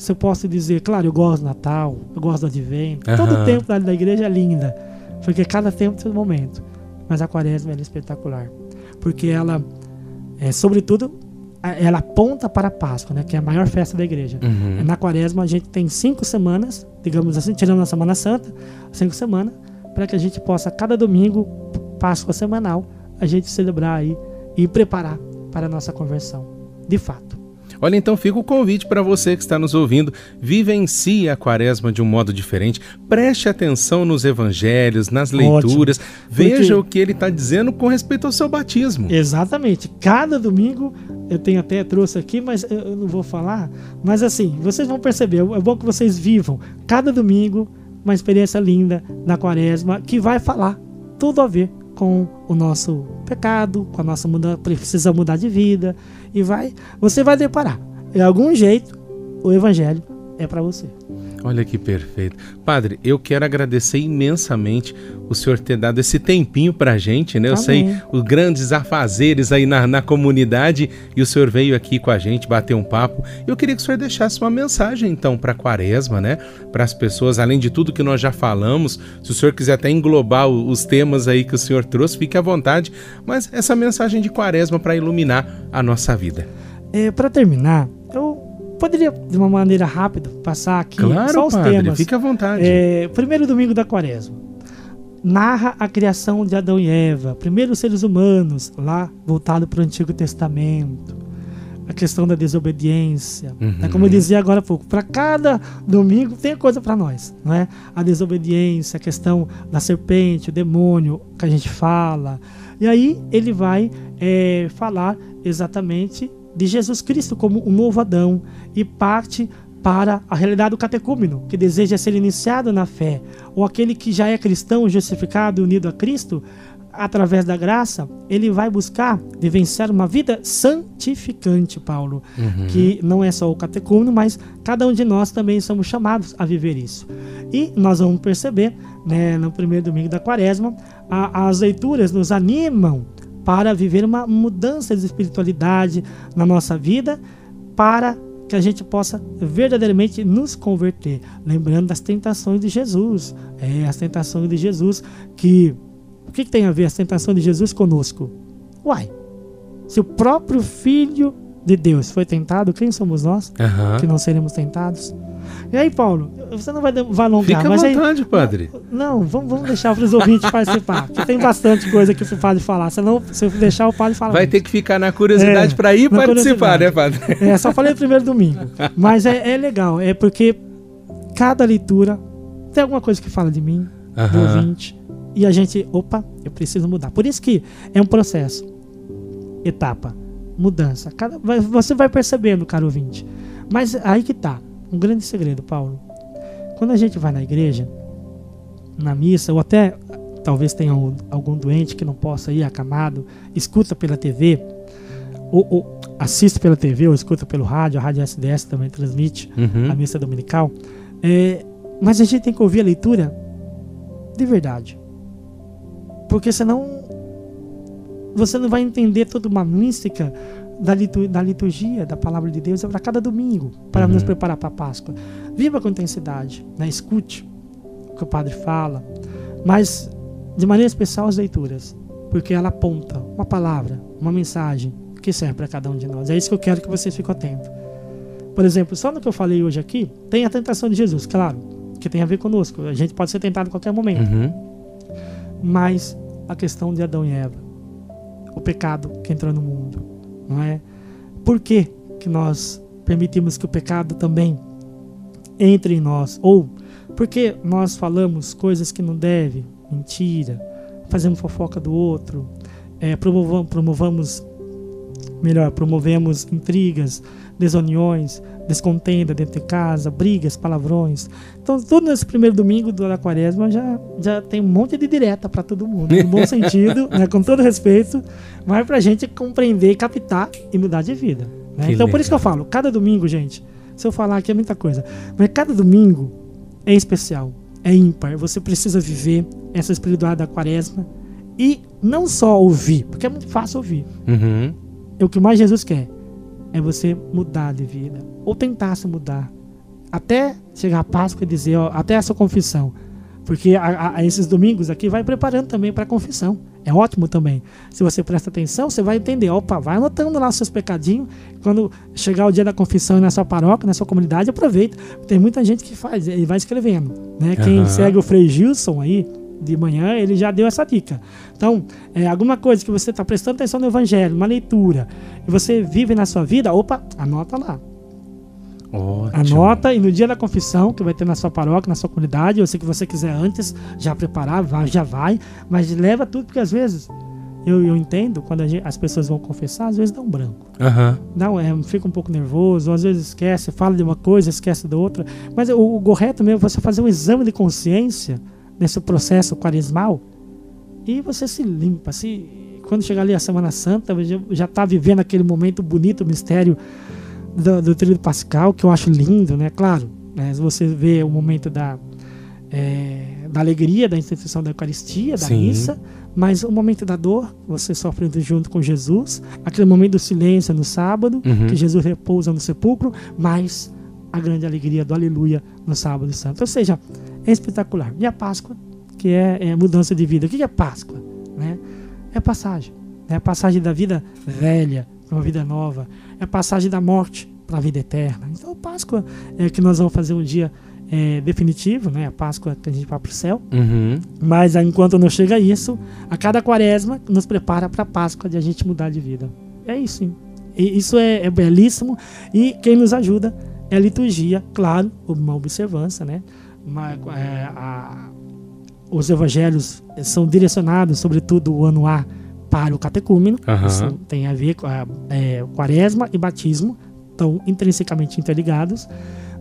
se eu posso dizer, claro, eu gosto do Natal, eu gosto do Advento, todo Aham. o tempo da, da igreja é linda, porque cada tempo tem um momento. Mas a quaresma é espetacular, porque ela, é, sobretudo, ela aponta para a Páscoa, né, que é a maior festa da igreja. Uhum. Na quaresma a gente tem cinco semanas, digamos assim, tirando a Semana Santa, cinco semanas, para que a gente possa, cada domingo, Páscoa semanal, a gente celebrar aí e preparar para a nossa conversão. De fato. Olha, então fica o convite para você que está nos ouvindo. Vivencie a quaresma de um modo diferente. Preste atenção nos evangelhos, nas leituras. Veja o que ele está dizendo com respeito ao seu batismo. Exatamente. Cada domingo, eu tenho até trouxe aqui, mas eu não vou falar. Mas assim, vocês vão perceber, é bom que vocês vivam cada domingo uma experiência linda na quaresma que vai falar tudo a ver com o nosso pecado, com a nossa mudança, precisa mudar de vida e vai, você vai deparar. De algum jeito, o evangelho é para você. Olha que perfeito. Padre, eu quero agradecer imensamente o senhor ter dado esse tempinho pra gente, né? Eu Amém. sei os grandes afazeres aí na, na comunidade e o senhor veio aqui com a gente bater um papo. Eu queria que o senhor deixasse uma mensagem então pra quaresma, né? Para as pessoas, além de tudo que nós já falamos, se o senhor quiser até englobar os temas aí que o senhor trouxe, fique à vontade. Mas essa mensagem de quaresma para iluminar a nossa vida. É, para terminar, poderia, de uma maneira rápida, passar aqui Claro, só os padre, temas. fique à vontade. É, primeiro domingo da quaresma. Narra a criação de Adão e Eva, primeiros seres humanos, lá voltado para o Antigo Testamento. A questão da desobediência. Uhum. É como eu dizia agora há pouco, para cada domingo tem coisa para nós, não é? A desobediência, a questão da serpente, o demônio que a gente fala. E aí ele vai é, falar exatamente de Jesus Cristo como um novo Adão e parte para a realidade do catecúmeno, que deseja ser iniciado na fé, ou aquele que já é cristão, justificado e unido a Cristo, através da graça, ele vai buscar vivenciar uma vida santificante, Paulo, que não é só o catecúmeno, mas cada um de nós também somos chamados a viver isso. E nós vamos perceber, né, no primeiro domingo da quaresma, a- as leituras nos animam para viver uma mudança de espiritualidade na nossa vida, para que a gente possa verdadeiramente nos converter, lembrando das tentações de Jesus, é, as tentações de Jesus que o que, que tem a ver as tentações de Jesus conosco? Uai, se o próprio Filho de Deus foi tentado, quem somos nós Aham. que não seremos tentados? E aí, Paulo, você não vai, vai alongar, Fica à mas aí, vontade, padre. não, vamos, vamos deixar para os ouvintes participar, porque tem bastante coisa que o padre falar, senão se eu deixar o padre falar. Vai ter que ficar na curiosidade É, para ir participar, né, padre? É, só falei primeiro domingo. Mas é, é legal, é porque cada leitura tem alguma coisa que fala de mim, do Aham. ouvinte, e a gente, opa, eu preciso mudar. Por isso que é um processo, etapa, mudança. Cada, vai- você vai percebendo, caro ouvinte. Mas aí que tá, um grande segredo, Paulo. Quando a gente vai na igreja, na missa, ou até talvez tenha um- algum doente que não possa ir acamado, escuta pela TV, ou, ou assiste pela TV, ou escuta pelo rádio, a Rádio SDS também transmite a Uhum. missa dominical. É, mas a gente tem que ouvir a leitura de verdade. Porque senão você não vai entender toda uma mística da, litu- da liturgia, da palavra de Deus para cada domingo, para Uhum. nos preparar para a Páscoa. Viva com intensidade, né? escute o que o padre fala, mas de maneira especial as leituras, porque ela aponta uma palavra, uma mensagem que serve para cada um de nós. É isso que eu quero que vocês fiquem atentos. Por exemplo, só no que eu falei hoje aqui, tem a tentação de Jesus, claro, que tem a ver conosco. A gente pode ser tentado a qualquer momento. Uhum. Mas a questão de Adão e Eva, o pecado que entrou no mundo, não é? Por que, que nós permitimos que o pecado também entre em nós? Ou porque nós falamos coisas que não deve, mentira, fazemos fofoca do outro, é, promovam- promovamos, melhor, promovemos intrigas, desuniões, descontenda dentro de casa, brigas, palavrões. Então, todo nesse primeiro domingo da quaresma já, já tem um monte de direta para todo mundo, no bom sentido, né, com todo respeito, mas para a gente compreender, captar e mudar de vida. né? Então, por isso que eu legal. falo, cada domingo, gente, se eu falar aqui é muita coisa, mas cada domingo é especial, é ímpar. Você precisa viver essa espiritualidade da quaresma e não só ouvir, porque é muito fácil ouvir. Uhum. É o que mais Jesus quer é você mudar de vida ou tentar se mudar até chegar a Páscoa e dizer ó, até a sua confissão. Porque a, a- esses domingos aqui vai preparando também para a confissão. É ótimo também. Se você presta atenção você vai entender. Opa vai anotando lá os seus pecadinhos. Quando chegar o dia da confissão na sua paróquia na sua comunidade aproveita. Tem muita gente que faz e vai escrevendo né? Quem segue o Frei Gilson aí de manhã ele já deu essa dica. Então, é, alguma coisa que você está prestando atenção no Evangelho, uma leitura, e você vive na sua vida, opa, anota lá. Ótimo. Anota e no dia da confissão, que vai ter na sua paróquia, na sua comunidade, eu sei que você quiser antes já preparar, vai, já vai, mas leva tudo, porque às vezes eu, eu entendo quando gente- as pessoas vão confessar, às vezes dá um branco. Não, é, fica um pouco nervoso, ou às vezes esquece, fala de uma coisa, esquece da outra. Mas o, o correto mesmo é você fazer um exame de consciência nesse processo quaresmal e você se limpa. Se, quando chegar ali a Semana Santa, já- está vivendo aquele momento bonito, o mistério do, do tríduo pascal, que eu acho lindo, né? Claro, Né? Você vê o momento da, é, da alegria, da instituição da Eucaristia, da Sim. missa, mas o momento da dor, você sofrendo junto com Jesus, aquele momento do silêncio no sábado, Uhum. que Jesus repousa no sepulcro, mas a grande alegria do aleluia no sábado santo. Ou seja, é espetacular. E a Páscoa, que é, é mudança de vida. O que é Páscoa? Né? É passagem. É a passagem da vida velha para uma vida nova. É a passagem da morte para a vida eterna. Então, a Páscoa é que nós vamos fazer um dia é, definitivo, né? A Páscoa que a gente vai para o céu. Uhum. Mas enquanto não chega isso, a cada quaresma nos prepara para a Páscoa de a gente mudar de vida. É isso. hein? E isso é, é belíssimo. E quem nos ajuda é a liturgia, claro, uma observância, né? Uma, é, a- os evangelhos são direcionados, sobretudo o ano A, para o catecúmeno. Aham. Isso tem a ver com a é, quaresma e batismo, estão intrinsecamente interligados,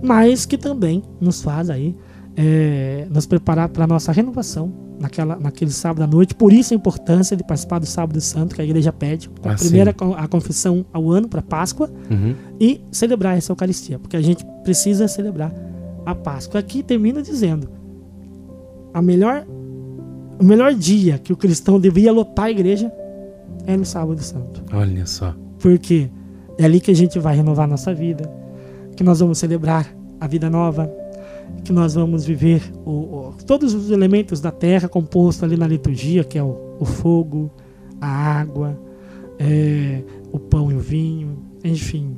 mas que também nos faz aí é, nos preparar para a nossa renovação naquela, naquele sábado à noite. Por isso a importância de participar do sábado santo que a igreja pede. A Ah, primeira sim. a confissão ao ano para Páscoa Uhum. e celebrar essa Eucaristia, porque a gente precisa celebrar a Páscoa. Aqui termina dizendo a melhor o melhor dia que o cristão deveria lotar a igreja é no sábado santo. Olha só. Porque é ali que a gente vai renovar nossa vida, que nós vamos celebrar a vida nova, que nós vamos viver o- o- todos os elementos da terra composto ali na liturgia, que é o, o fogo, a água, é, o pão e o vinho, enfim,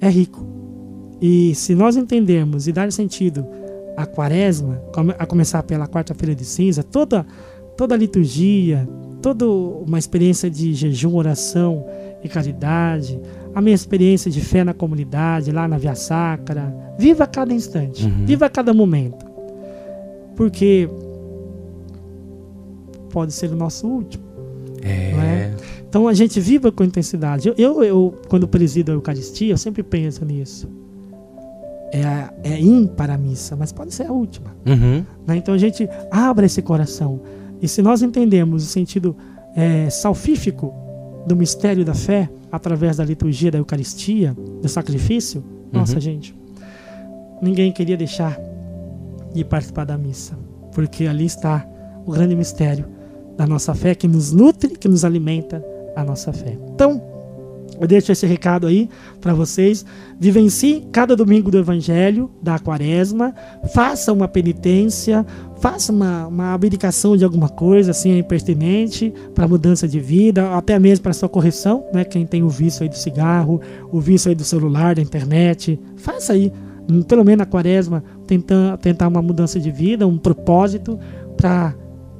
é rico. E se nós entendermos e dar sentido à quaresma, a começar pela quarta-feira de cinza, toda, toda a liturgia, toda uma experiência de jejum, oração e caridade, a minha experiência de fé na comunidade, lá na Via Sacra, viva cada instante, Uhum. viva cada momento. Porque pode ser o nosso último. É. É? Então a gente viva com intensidade. Eu, eu, eu, quando presido a Eucaristia, eu sempre penso nisso. É, a- é ímpar a missa, mas pode ser a última. Uhum. né? Então a gente abra esse coração. E se nós entendemos o sentido é, salvífico do mistério da fé, através da liturgia da Eucaristia, do sacrifício, nossa Uhum. gente, ninguém queria deixar de participar da missa, porque ali está o grande mistério da nossa fé que nos nutre, que nos alimenta a nossa fé. Então, eu deixo esse recado aí para vocês. Vivencie cada domingo do Evangelho, da Quaresma. Faça uma penitência, faça uma, uma abdicação de alguma coisa, assim, é impertinente, para mudança de vida, até mesmo para sua correção, né? Quem tem o vício aí do cigarro, o vício aí do celular, da internet, faça aí, pelo menos na Quaresma, tentar, tentar uma mudança de vida, um propósito para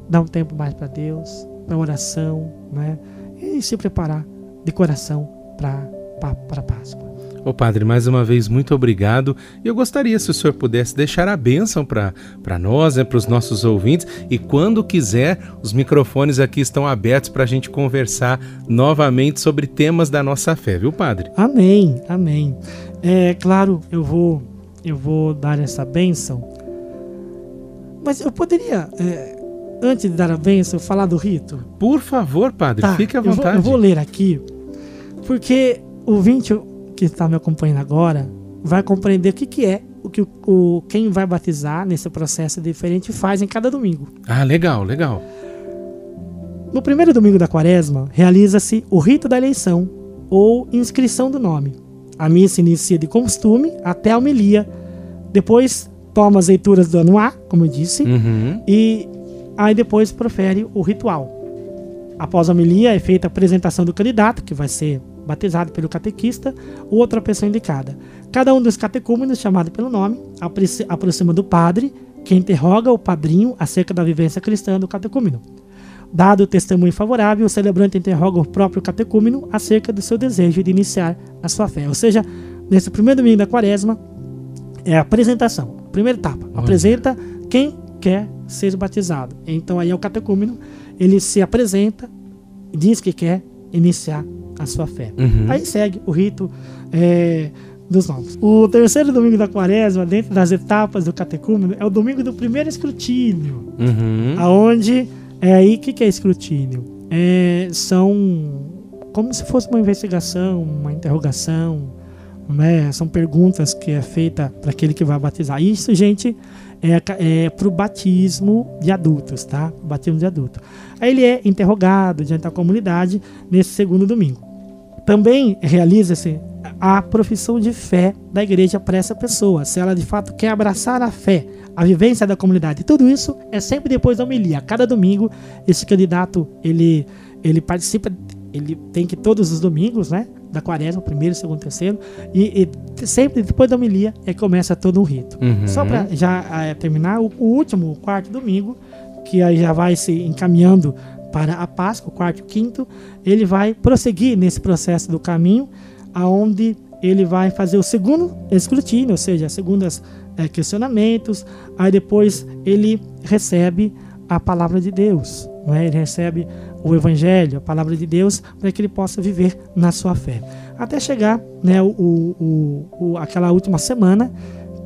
dar um tempo mais para Deus, para oração, né? E se preparar de coração para a Páscoa. Ô padre, mais uma vez, muito obrigado. E eu gostaria, se o senhor pudesse, deixar a bênção para nós, né, para os nossos ouvintes. E quando quiser, os microfones aqui estão abertos para a gente conversar novamente sobre temas da nossa fé, viu, padre? Amém, amém. É claro, eu vou, eu vou dar essa bênção. Mas eu poderia, é, antes de dar a bênção, falar do rito? Por favor, padre, fique à Tá, eu vou- vontade. Eu vou, ler aqui, porque o ouvinte que está me acompanhando agora vai compreender o que, que é o que o, quem vai batizar nesse processo diferente faz em cada domingo. Ah, legal, legal. No primeiro domingo da quaresma, realiza-se o rito da eleição ou inscrição do nome. A missa inicia de costume até a homilia. Depois toma as leituras do ano A, como eu disse, Uhum. e aí depois profere o ritual. Após a homilia é feita a apresentação do candidato, que vai ser batizado pelo catequista ou outra pessoa indicada. Cada um dos catecúmenos, chamado pelo nome, aproxima do padre, que interroga o padrinho acerca da vivência cristã do catecúmeno. Dado o testemunho favorável, o celebrante interroga o próprio catecúmeno acerca do seu desejo de iniciar a sua fé. Ou seja, nesse primeiro domingo da quaresma, é a apresentação. Primeira etapa. Olha. Apresenta quem quer ser batizado. Então aí é o catecúmeno, ele se apresenta, diz que quer iniciar a sua fé. Uhum. Aí segue o rito é, dos nomes. O terceiro domingo da quaresma, dentro das etapas do catecúmeno, é o domingo do primeiro escrutínio. Uhum. Aonde é aí o que, que é escrutínio? É, são como se fosse uma investigação, uma interrogação, né? São perguntas que é feita para aquele que vai batizar. Isso, gente, é, é para o batismo de adultos, tá? Batismo de adulto. Aí ele é interrogado diante da comunidade nesse segundo domingo. Também realiza-se a profissão de fé da igreja para essa pessoa, se ela de fato quer abraçar a fé, a vivência da comunidade. Tudo isso é sempre depois da homilia. Cada domingo, esse candidato ele, ele participa, ele tem que todos os domingos, né? Da quaresma, primeiro, segundo, terceiro, e, e sempre depois da homilia é que começa todo um rito. Uhum. Só para já eh, terminar, o, o último, o quarto domingo, que aí já vai se encaminhando para a Páscoa, o quarto e quinto, ele vai prosseguir nesse processo do caminho, aonde ele vai fazer o segundo escrutínio, ou seja, segundas eh, questionamentos, aí depois ele recebe a palavra de Deus, não é? ele recebe o evangelho, a palavra de Deus, para que ele possa viver na sua fé. Até chegar né, o, o- o- aquela última semana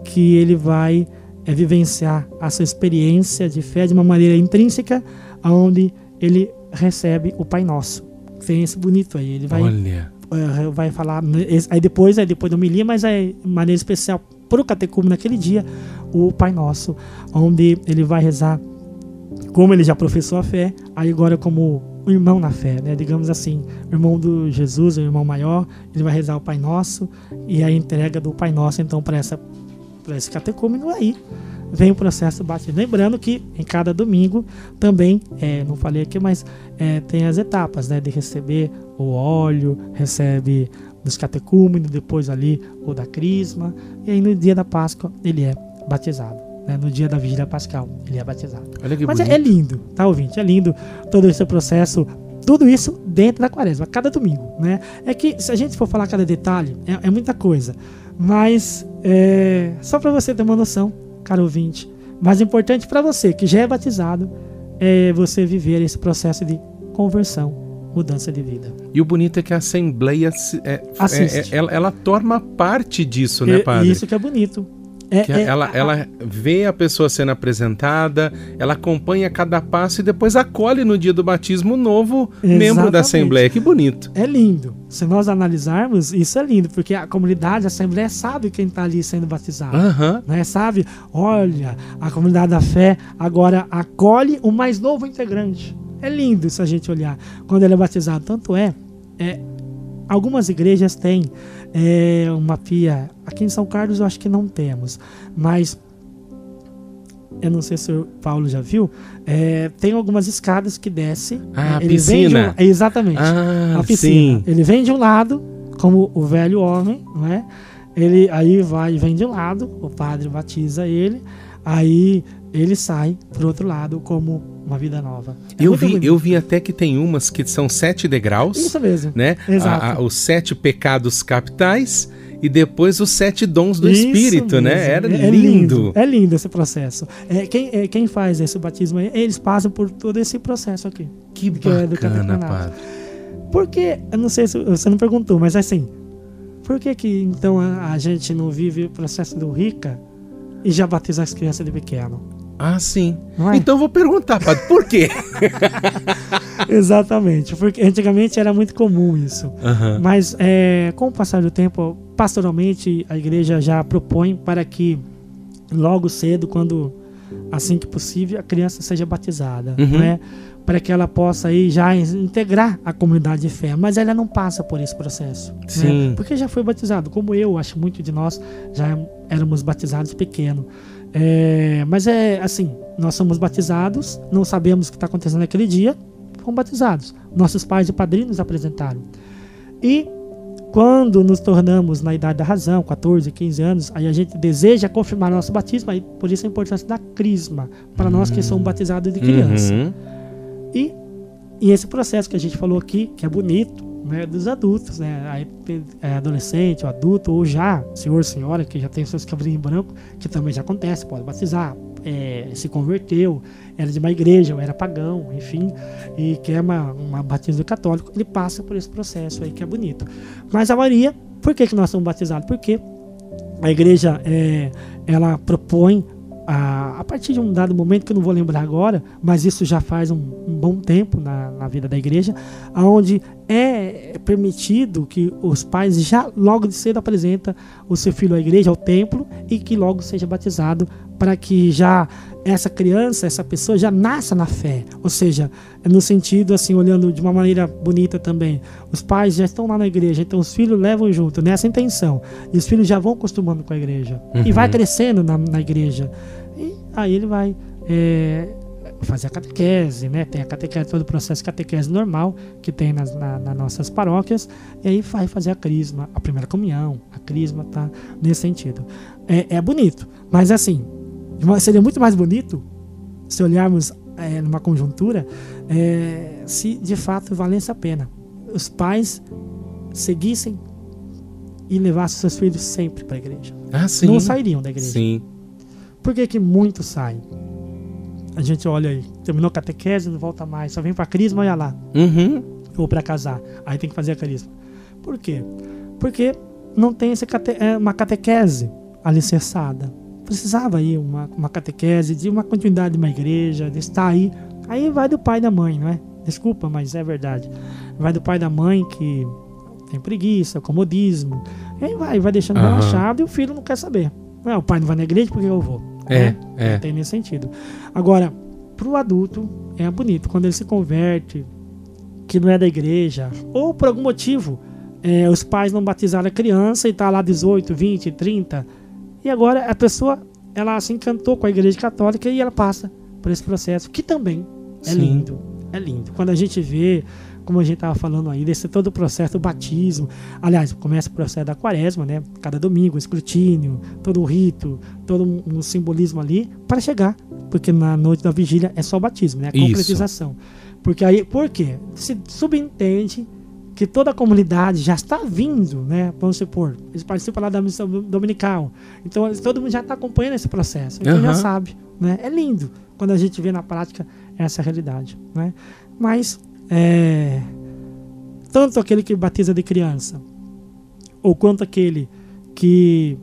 que ele vai é, vivenciar a sua experiência de fé de uma maneira intrínseca, onde ele recebe o Pai Nosso. Tem esse bonito aí. Ele vai, Olha. eh, vai falar. esse- Aí depois, aí depois da homilia, mas é maneira especial para o catecúmeno naquele dia, o Pai Nosso, onde ele vai rezar como ele já professou a fé, aí agora como o irmão na fé, né? Digamos assim, o irmão do Jesus, o irmão maior, ele vai rezar o Pai Nosso e a entrega do Pai Nosso então para essa para esse catecúmeno aí vem o processo batismo. Lembrando que em cada domingo também, é, não falei aqui, mas é, tem as etapas, né? De receber o óleo, recebe dos catecúmenos, depois ali o da crisma, e aí no dia da Páscoa ele é batizado. né? No dia da vigília pascal ele é batizado. Mas é, é lindo, tá ouvinte? É lindo todo esse processo, tudo isso dentro da quaresma, cada domingo, né? É que se a gente for falar cada detalhe, é, é muita coisa. Mas é, só para você ter uma noção, caro ouvinte, mais importante para você que já é batizado é você viver esse processo de conversão, mudança de vida. E o bonito é que a Assembleia se- é- é- é- ela, ela torna parte disso, né, padre? Isso que é bonito. É, Que é- ela, a- ela vê a pessoa sendo apresentada, ela acompanha cada passo e depois acolhe no dia do batismo o novo membro da Exatamente. Assembleia. Que bonito. É lindo. Se nós analisarmos, isso é lindo, porque a comunidade, a Assembleia sabe quem está ali sendo batizado. Aham. né? Sabe? Olha, a comunidade da fé agora acolhe o mais novo integrante. É lindo se a gente olhar quando ele é batizado. Tanto é, é algumas igrejas têm é, uma pia. Aqui em São Carlos eu acho que não temos, mas eu não sei se o Paulo já viu. é, tem algumas escadas que desce. Ah, ele vem de um- piscina. exatamente Ah, a piscina. sim. Ele vem de um lado, como o velho homem, não é? Ele aí vai, vem de um lado, o padre batiza ele, aí ele sai pro outro lado como uma vida nova. É Eu vi, bonito. eu vi até que tem umas que são sete degraus, Isso mesmo. né? Exato. A- a- os sete pecados capitais e depois os sete dons do Isso Espírito, né? mesmo. Era É- é lindo. É lindo esse processo. É, quem, é, quem faz esse batismo aí, eles passam por todo esse processo aqui. Que Que é do bacana, catecumenato. padre. Porque, eu não sei se você não perguntou, mas assim, por que que então a, a gente não vive o processo do rica e já batiza as crianças de pequeno? Ah, sim. É? Então eu vou perguntar, padre, por quê? Exatamente, porque antigamente era muito comum isso. Aham. Mas é, com o passar do tempo, pastoralmente, a igreja já propõe para que logo cedo, quando assim que possível, a criança seja batizada, Uhum. né? Para que ela possa aí já integrar a comunidade de fé, mas ela não passa por esse processo, né? Porque já foi batizado, como eu, acho muito de nós já éramos batizados pequeno. É, mas é assim, nós somos batizados, não sabemos o que está acontecendo naquele dia, fomos batizados. Nossos pais e padrinhos nos apresentaram. E quando nos tornamos na idade da razão, 14, 15 anos, aí a gente deseja confirmar nosso batismo, aí por isso a importância da crisma, para nós que somos batizados de criança. Uhum. E, e esse processo que a gente falou aqui, que é bonito, né, dos adultos, né, é, adolescente, ou adulto, ou já senhor, senhora, que já tem seus cabelinhos brancos, que também já acontece, pode batizar, é, se converteu, era de uma igreja, ou era pagão, enfim, e quer uma, uma batismo católico, ele passa por esse processo aí que é bonito. Mas a Maria, por que, que nós somos batizados? Porque a igreja é, ela propõe a, a partir de um dado momento que eu não vou lembrar agora, mas isso já faz um, um bom tempo na, na vida da igreja, onde é permitido que os pais já logo de cedo apresenta o seu filho à igreja, ao templo, e que logo seja batizado para que já essa criança, essa pessoa já nasça na fé. Ou seja, no sentido assim, olhando de uma maneira bonita também. Os pais já estão lá na igreja, então os filhos levam junto, nessa intenção. E os filhos já vão acostumando com a igreja. E vai crescendo na, na igreja. E aí ele vai é, fazer a catequese, né? Tem a catequese, todo o processo de catequese normal que tem nas na, nas nossas paróquias. E aí vai fazer a crisma, a primeira comunhão, a crisma, tá? Nesse sentido. É, é bonito, mas assim, seria muito mais bonito se olharmos é, numa conjuntura é, se de fato valesse a pena os pais seguissem e levassem seus filhos sempre para a igreja. Ah, sim. Não sairiam da igreja. Sim. Por que, que muitos saem? A gente olha aí, terminou a catequese, não volta mais, só vem pra crisma, olha lá, Uhum. ou pra casar. Aí tem que fazer a crisma. Por quê? Porque não tem esse cate- é, uma catequese alicerçada. Precisava aí uma, uma catequese de uma continuidade de uma igreja, de estar aí. Aí vai do pai e da mãe, não é? Desculpa, mas é verdade. Vai do pai e da mãe que tem preguiça, comodismo. E aí vai, vai deixando Aham. relaxado e o filho não quer saber. Não, o pai não vai na igreja, por que eu vou? É, Né? é. Não tem nesse sentido. Agora, pro adulto, é bonito. Quando ele se converte, que não é da igreja, ou por algum motivo, é, os pais não batizaram a criança e tá lá 18, 20, 30. E agora a pessoa, ela se encantou com a igreja católica e ela passa por esse processo, que também é Sim. lindo. É lindo. Quando a gente vê, como a gente estava falando aí, desse todo o processo do batismo. Aliás, começa o processo da quaresma, né? Cada domingo, escrutínio, todo o rito, todo um, um simbolismo ali para chegar. Porque na noite da vigília é só o batismo, né? A Isso. concretização. Porque aí, por quê? Se subentende que toda a comunidade já está vindo, né? Vamos supor, eles participam lá da missão dominical. Então todo mundo já está acompanhando esse processo. Então já Aham. sabe, né? É lindo quando a gente vê na prática essa realidade, né? Mas é, tanto aquele que batiza de criança, ou quanto aquele que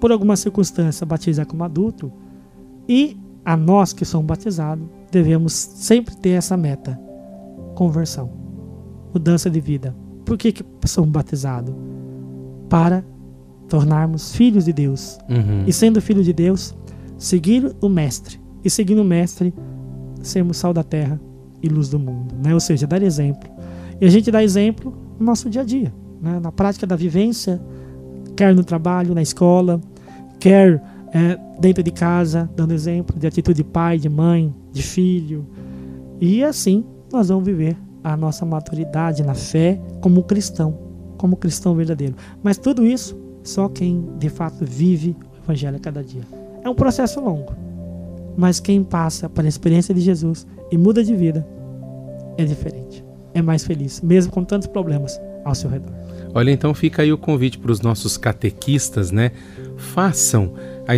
por alguma circunstância batiza como adulto, e a nós que somos batizados, devemos sempre ter essa meta: conversão, mudança de vida. Por que, que somos batizados? Para tornarmos filhos de Deus. Uhum. E sendo filho de Deus, seguir o Mestre. E seguindo o Mestre, sermos sal da terra e luz do mundo. Né? Ou seja, dar exemplo. E a gente dá exemplo no nosso dia a dia, né? na prática da vivência, quer no trabalho, na escola, quer é, dentro de casa, dando exemplo de atitude de pai, de mãe, de filho. E assim nós vamos viver a nossa maturidade na fé como cristão, como cristão verdadeiro. Mas tudo isso só quem de fato vive o evangelho a cada dia. É um processo longo, mas quem passa pela experiência de Jesus e muda de vida é diferente, é mais feliz, mesmo com tantos problemas ao seu redor. Olha, então fica aí o convite para os nossos catequistas, né? Façam. A,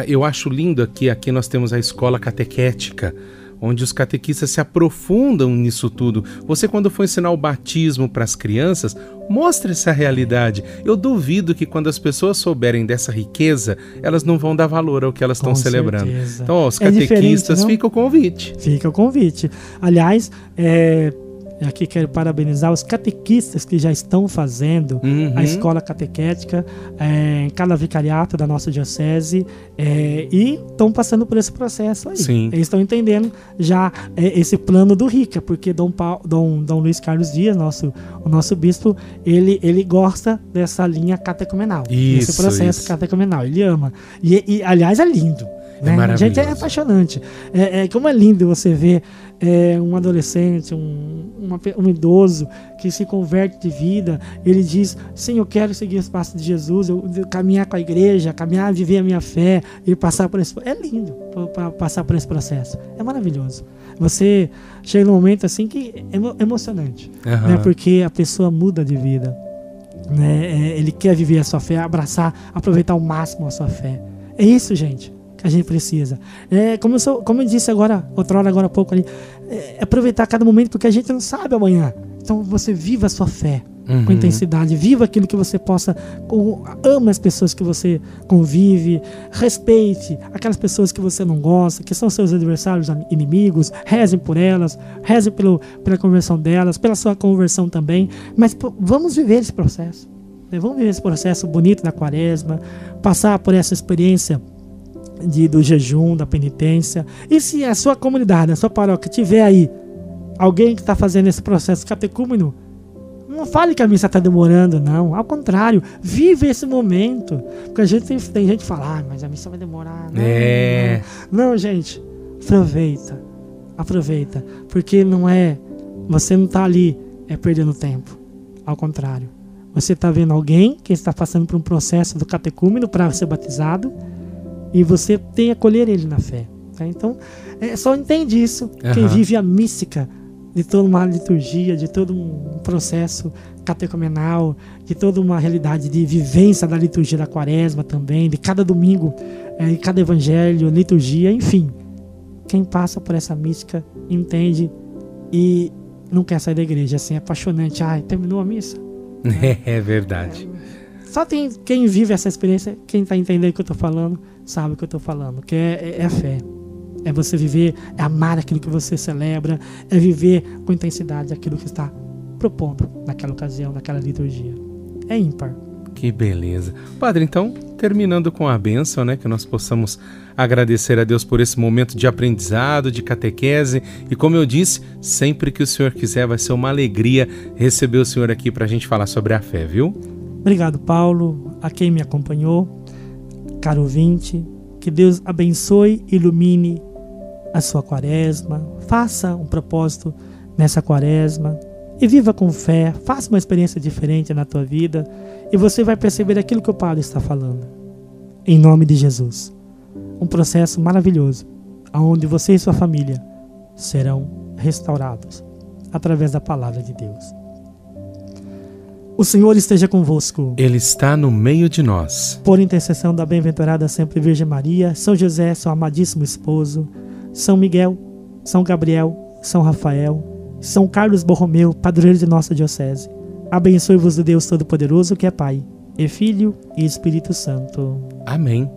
a- eu acho lindo aqui, aqui nós temos a escola catequética, onde os catequistas se aprofundam nisso tudo. Você, quando for ensinar o batismo para as crianças, mostre essa realidade. Eu duvido que quando as pessoas souberem dessa riqueza, elas não vão dar valor ao que elas estão celebrando. Então, ó, os É catequistas, não? fica o convite. Fica o convite. Aliás, é, aqui quero parabenizar os catequistas que já estão fazendo Uhum. a escola catequética é, em cada vicariato da nossa diocese é, e estão passando por esse processo aí. Sim. Eles estão entendendo já é, esse plano do RICA, porque Dom, Paulo, Dom, Dom Luiz Carlos Dias, nosso, o nosso bispo, ele, ele gosta dessa linha catecumenal. Isso, Esse processo isso. catecumenal. Ele ama. E, e, aliás, é lindo. É Né? Gente, é apaixonante. É, é, como é lindo você ver é, um adolescente, um, uma um idoso que se converte de vida. Ele diz: Sim, eu quero seguir os passos de Jesus, eu, eu caminhar com a igreja, caminhar, viver a minha fé e passar por esse. É lindo passar por esse processo. É maravilhoso. Você chega num momento assim que é emo- emocionante, Aham. né? Porque a pessoa muda de vida. Né? É, ele quer viver a sua fé, abraçar, aproveitar ao máximo a sua fé. É isso, gente, que a gente precisa. É, como, eu sou- como eu disse agora, outra hora, agora há pouco ali, é aproveitar cada momento porque a gente não sabe amanhã. Então você viva a sua fé. Uhum. com intensidade. Viva aquilo que você possa. com- Ama as pessoas que você convive. Respeite aquelas pessoas que você não gosta, que são seus adversários, inimigos. Rezem por elas. Rezem pelo, pela conversão delas, pela sua conversão também. Mas pô, vamos viver esse processo. né? Vamos viver esse processo bonito da quaresma. Passar por essa experiência de, do jejum, da penitência. E se a sua comunidade, a sua paróquia tiver aí alguém que está fazendo esse processo catecúmeno, não fale que a missa está demorando, não. Ao contrário, vive esse momento. Porque a gente tem, tem gente que fala, ah, mas a missa vai demorar. Não, É. não. Não, gente, aproveita. Aproveita. Porque não é. Você não está ali é, perdendo tempo. Ao contrário. Você está vendo alguém que está passando por um processo do catecúmeno para ser batizado e você tem acolher ele na fé. tá? Então, é, só entende isso quem Aham. vive a mística de toda uma liturgia, de todo um processo catecumenal, de toda uma realidade de vivência da liturgia da quaresma também, de cada domingo, é, de cada evangelho, liturgia, enfim. Quem passa por essa mística entende e não quer sair da igreja, assim, é apaixonante. Ai, terminou a missa? É verdade. Só tem quem vive essa experiência, quem tá entendendo o que eu tô falando, sabe o que eu tô falando, que é, é, é a fé. É você viver, é amar aquilo que você celebra, é viver com intensidade aquilo que está propondo naquela ocasião, naquela liturgia. É ímpar. Que beleza. Padre, então, terminando com a bênção, né? Que nós possamos agradecer a Deus por esse momento de aprendizado, de catequese. E como eu disse, sempre que o Senhor quiser, vai ser uma alegria receber o Senhor aqui para a gente falar sobre a fé, viu? Obrigado, Paulo, a quem me acompanhou, caro ouvinte. Que Deus abençoe e ilumine a sua quaresma. Faça um propósito nessa quaresma e viva com fé. Faça uma experiência diferente na tua vida e você vai perceber aquilo que o Paulo está falando. Em nome de Jesus. Um processo maravilhoso, onde você e sua família serão restaurados através da palavra de Deus. O Senhor esteja convosco. Ele está no meio de nós. Por intercessão da bem-aventurada sempre Virgem Maria, São José, seu amadíssimo esposo, São Miguel, São Gabriel, São Rafael, São Carlos Borromeu, padroeiro de nossa diocese. Abençoe-vos o Deus Todo-Poderoso, que é Pai, e Filho e Espírito Santo. Amém.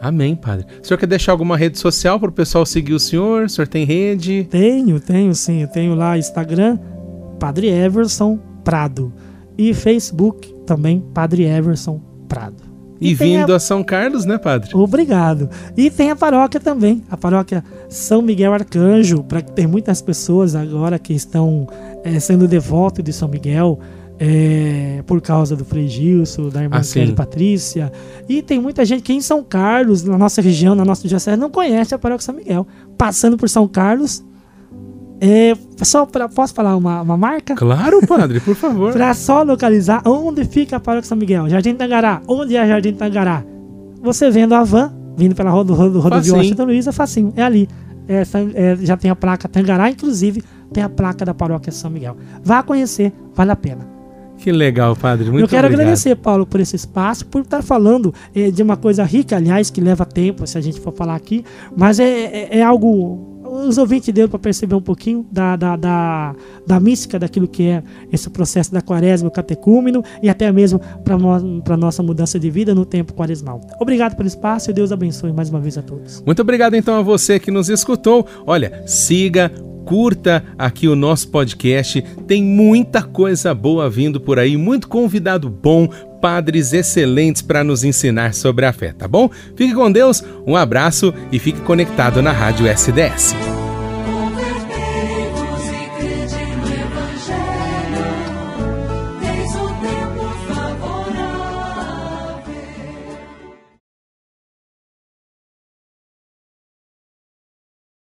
Amém, Padre. O senhor quer deixar alguma rede social para o pessoal seguir o senhor? O senhor tem rede? Tenho, tenho sim. Eu tenho lá Instagram, Padre Everson Prado. E Facebook também, Padre Everson Prado. E, a- vindo a São Carlos, né, Padre? Obrigado. E tem a paróquia também, a paróquia São Miguel Arcanjo, para que tem muitas pessoas agora que estão eh, sendo devotos de São Miguel eh, por causa do Frei Gilson, da irmã sim. Kelly Patrícia. E tem muita gente que em São Carlos, na nossa região, na nossa diocese, não conhece a paróquia São Miguel. Passando por São Carlos, eh, só pra, posso falar uma, uma marca? Claro, Padre, por favor. Para só localizar onde fica a paróquia São Miguel. Jardim Tangará. Onde é Jardim Tangará? Você vendo a van, vindo pela rodo, rodo, rodovia. Washington Luiz, é facinho. É ali. É, é, já tem a placa Tangará, inclusive tem a placa da paróquia São Miguel. Vá conhecer, vale a pena. Que legal, Padre. Muito Eu quero obrigado. agradecer, Paulo, por esse espaço, por estar falando eh, de uma coisa rica, aliás, que leva tempo, se a gente for falar aqui, mas é, é- é algo. Os ouvintes deu para perceber um pouquinho da, da, da, da mística daquilo que é esse processo da quaresma, o catecúmeno e até mesmo para nossa mudança de vida no tempo quaresmal. Obrigado pelo espaço e Deus abençoe mais uma vez a todos. Muito obrigado então a você que nos escutou. Olha, siga, curta aqui o nosso podcast. Tem muita coisa boa vindo por aí, muito convidado bom, padres excelentes para nos ensinar sobre a fé, tá bom? Fique com Deus, um abraço e fique conectado na Rádio SDS.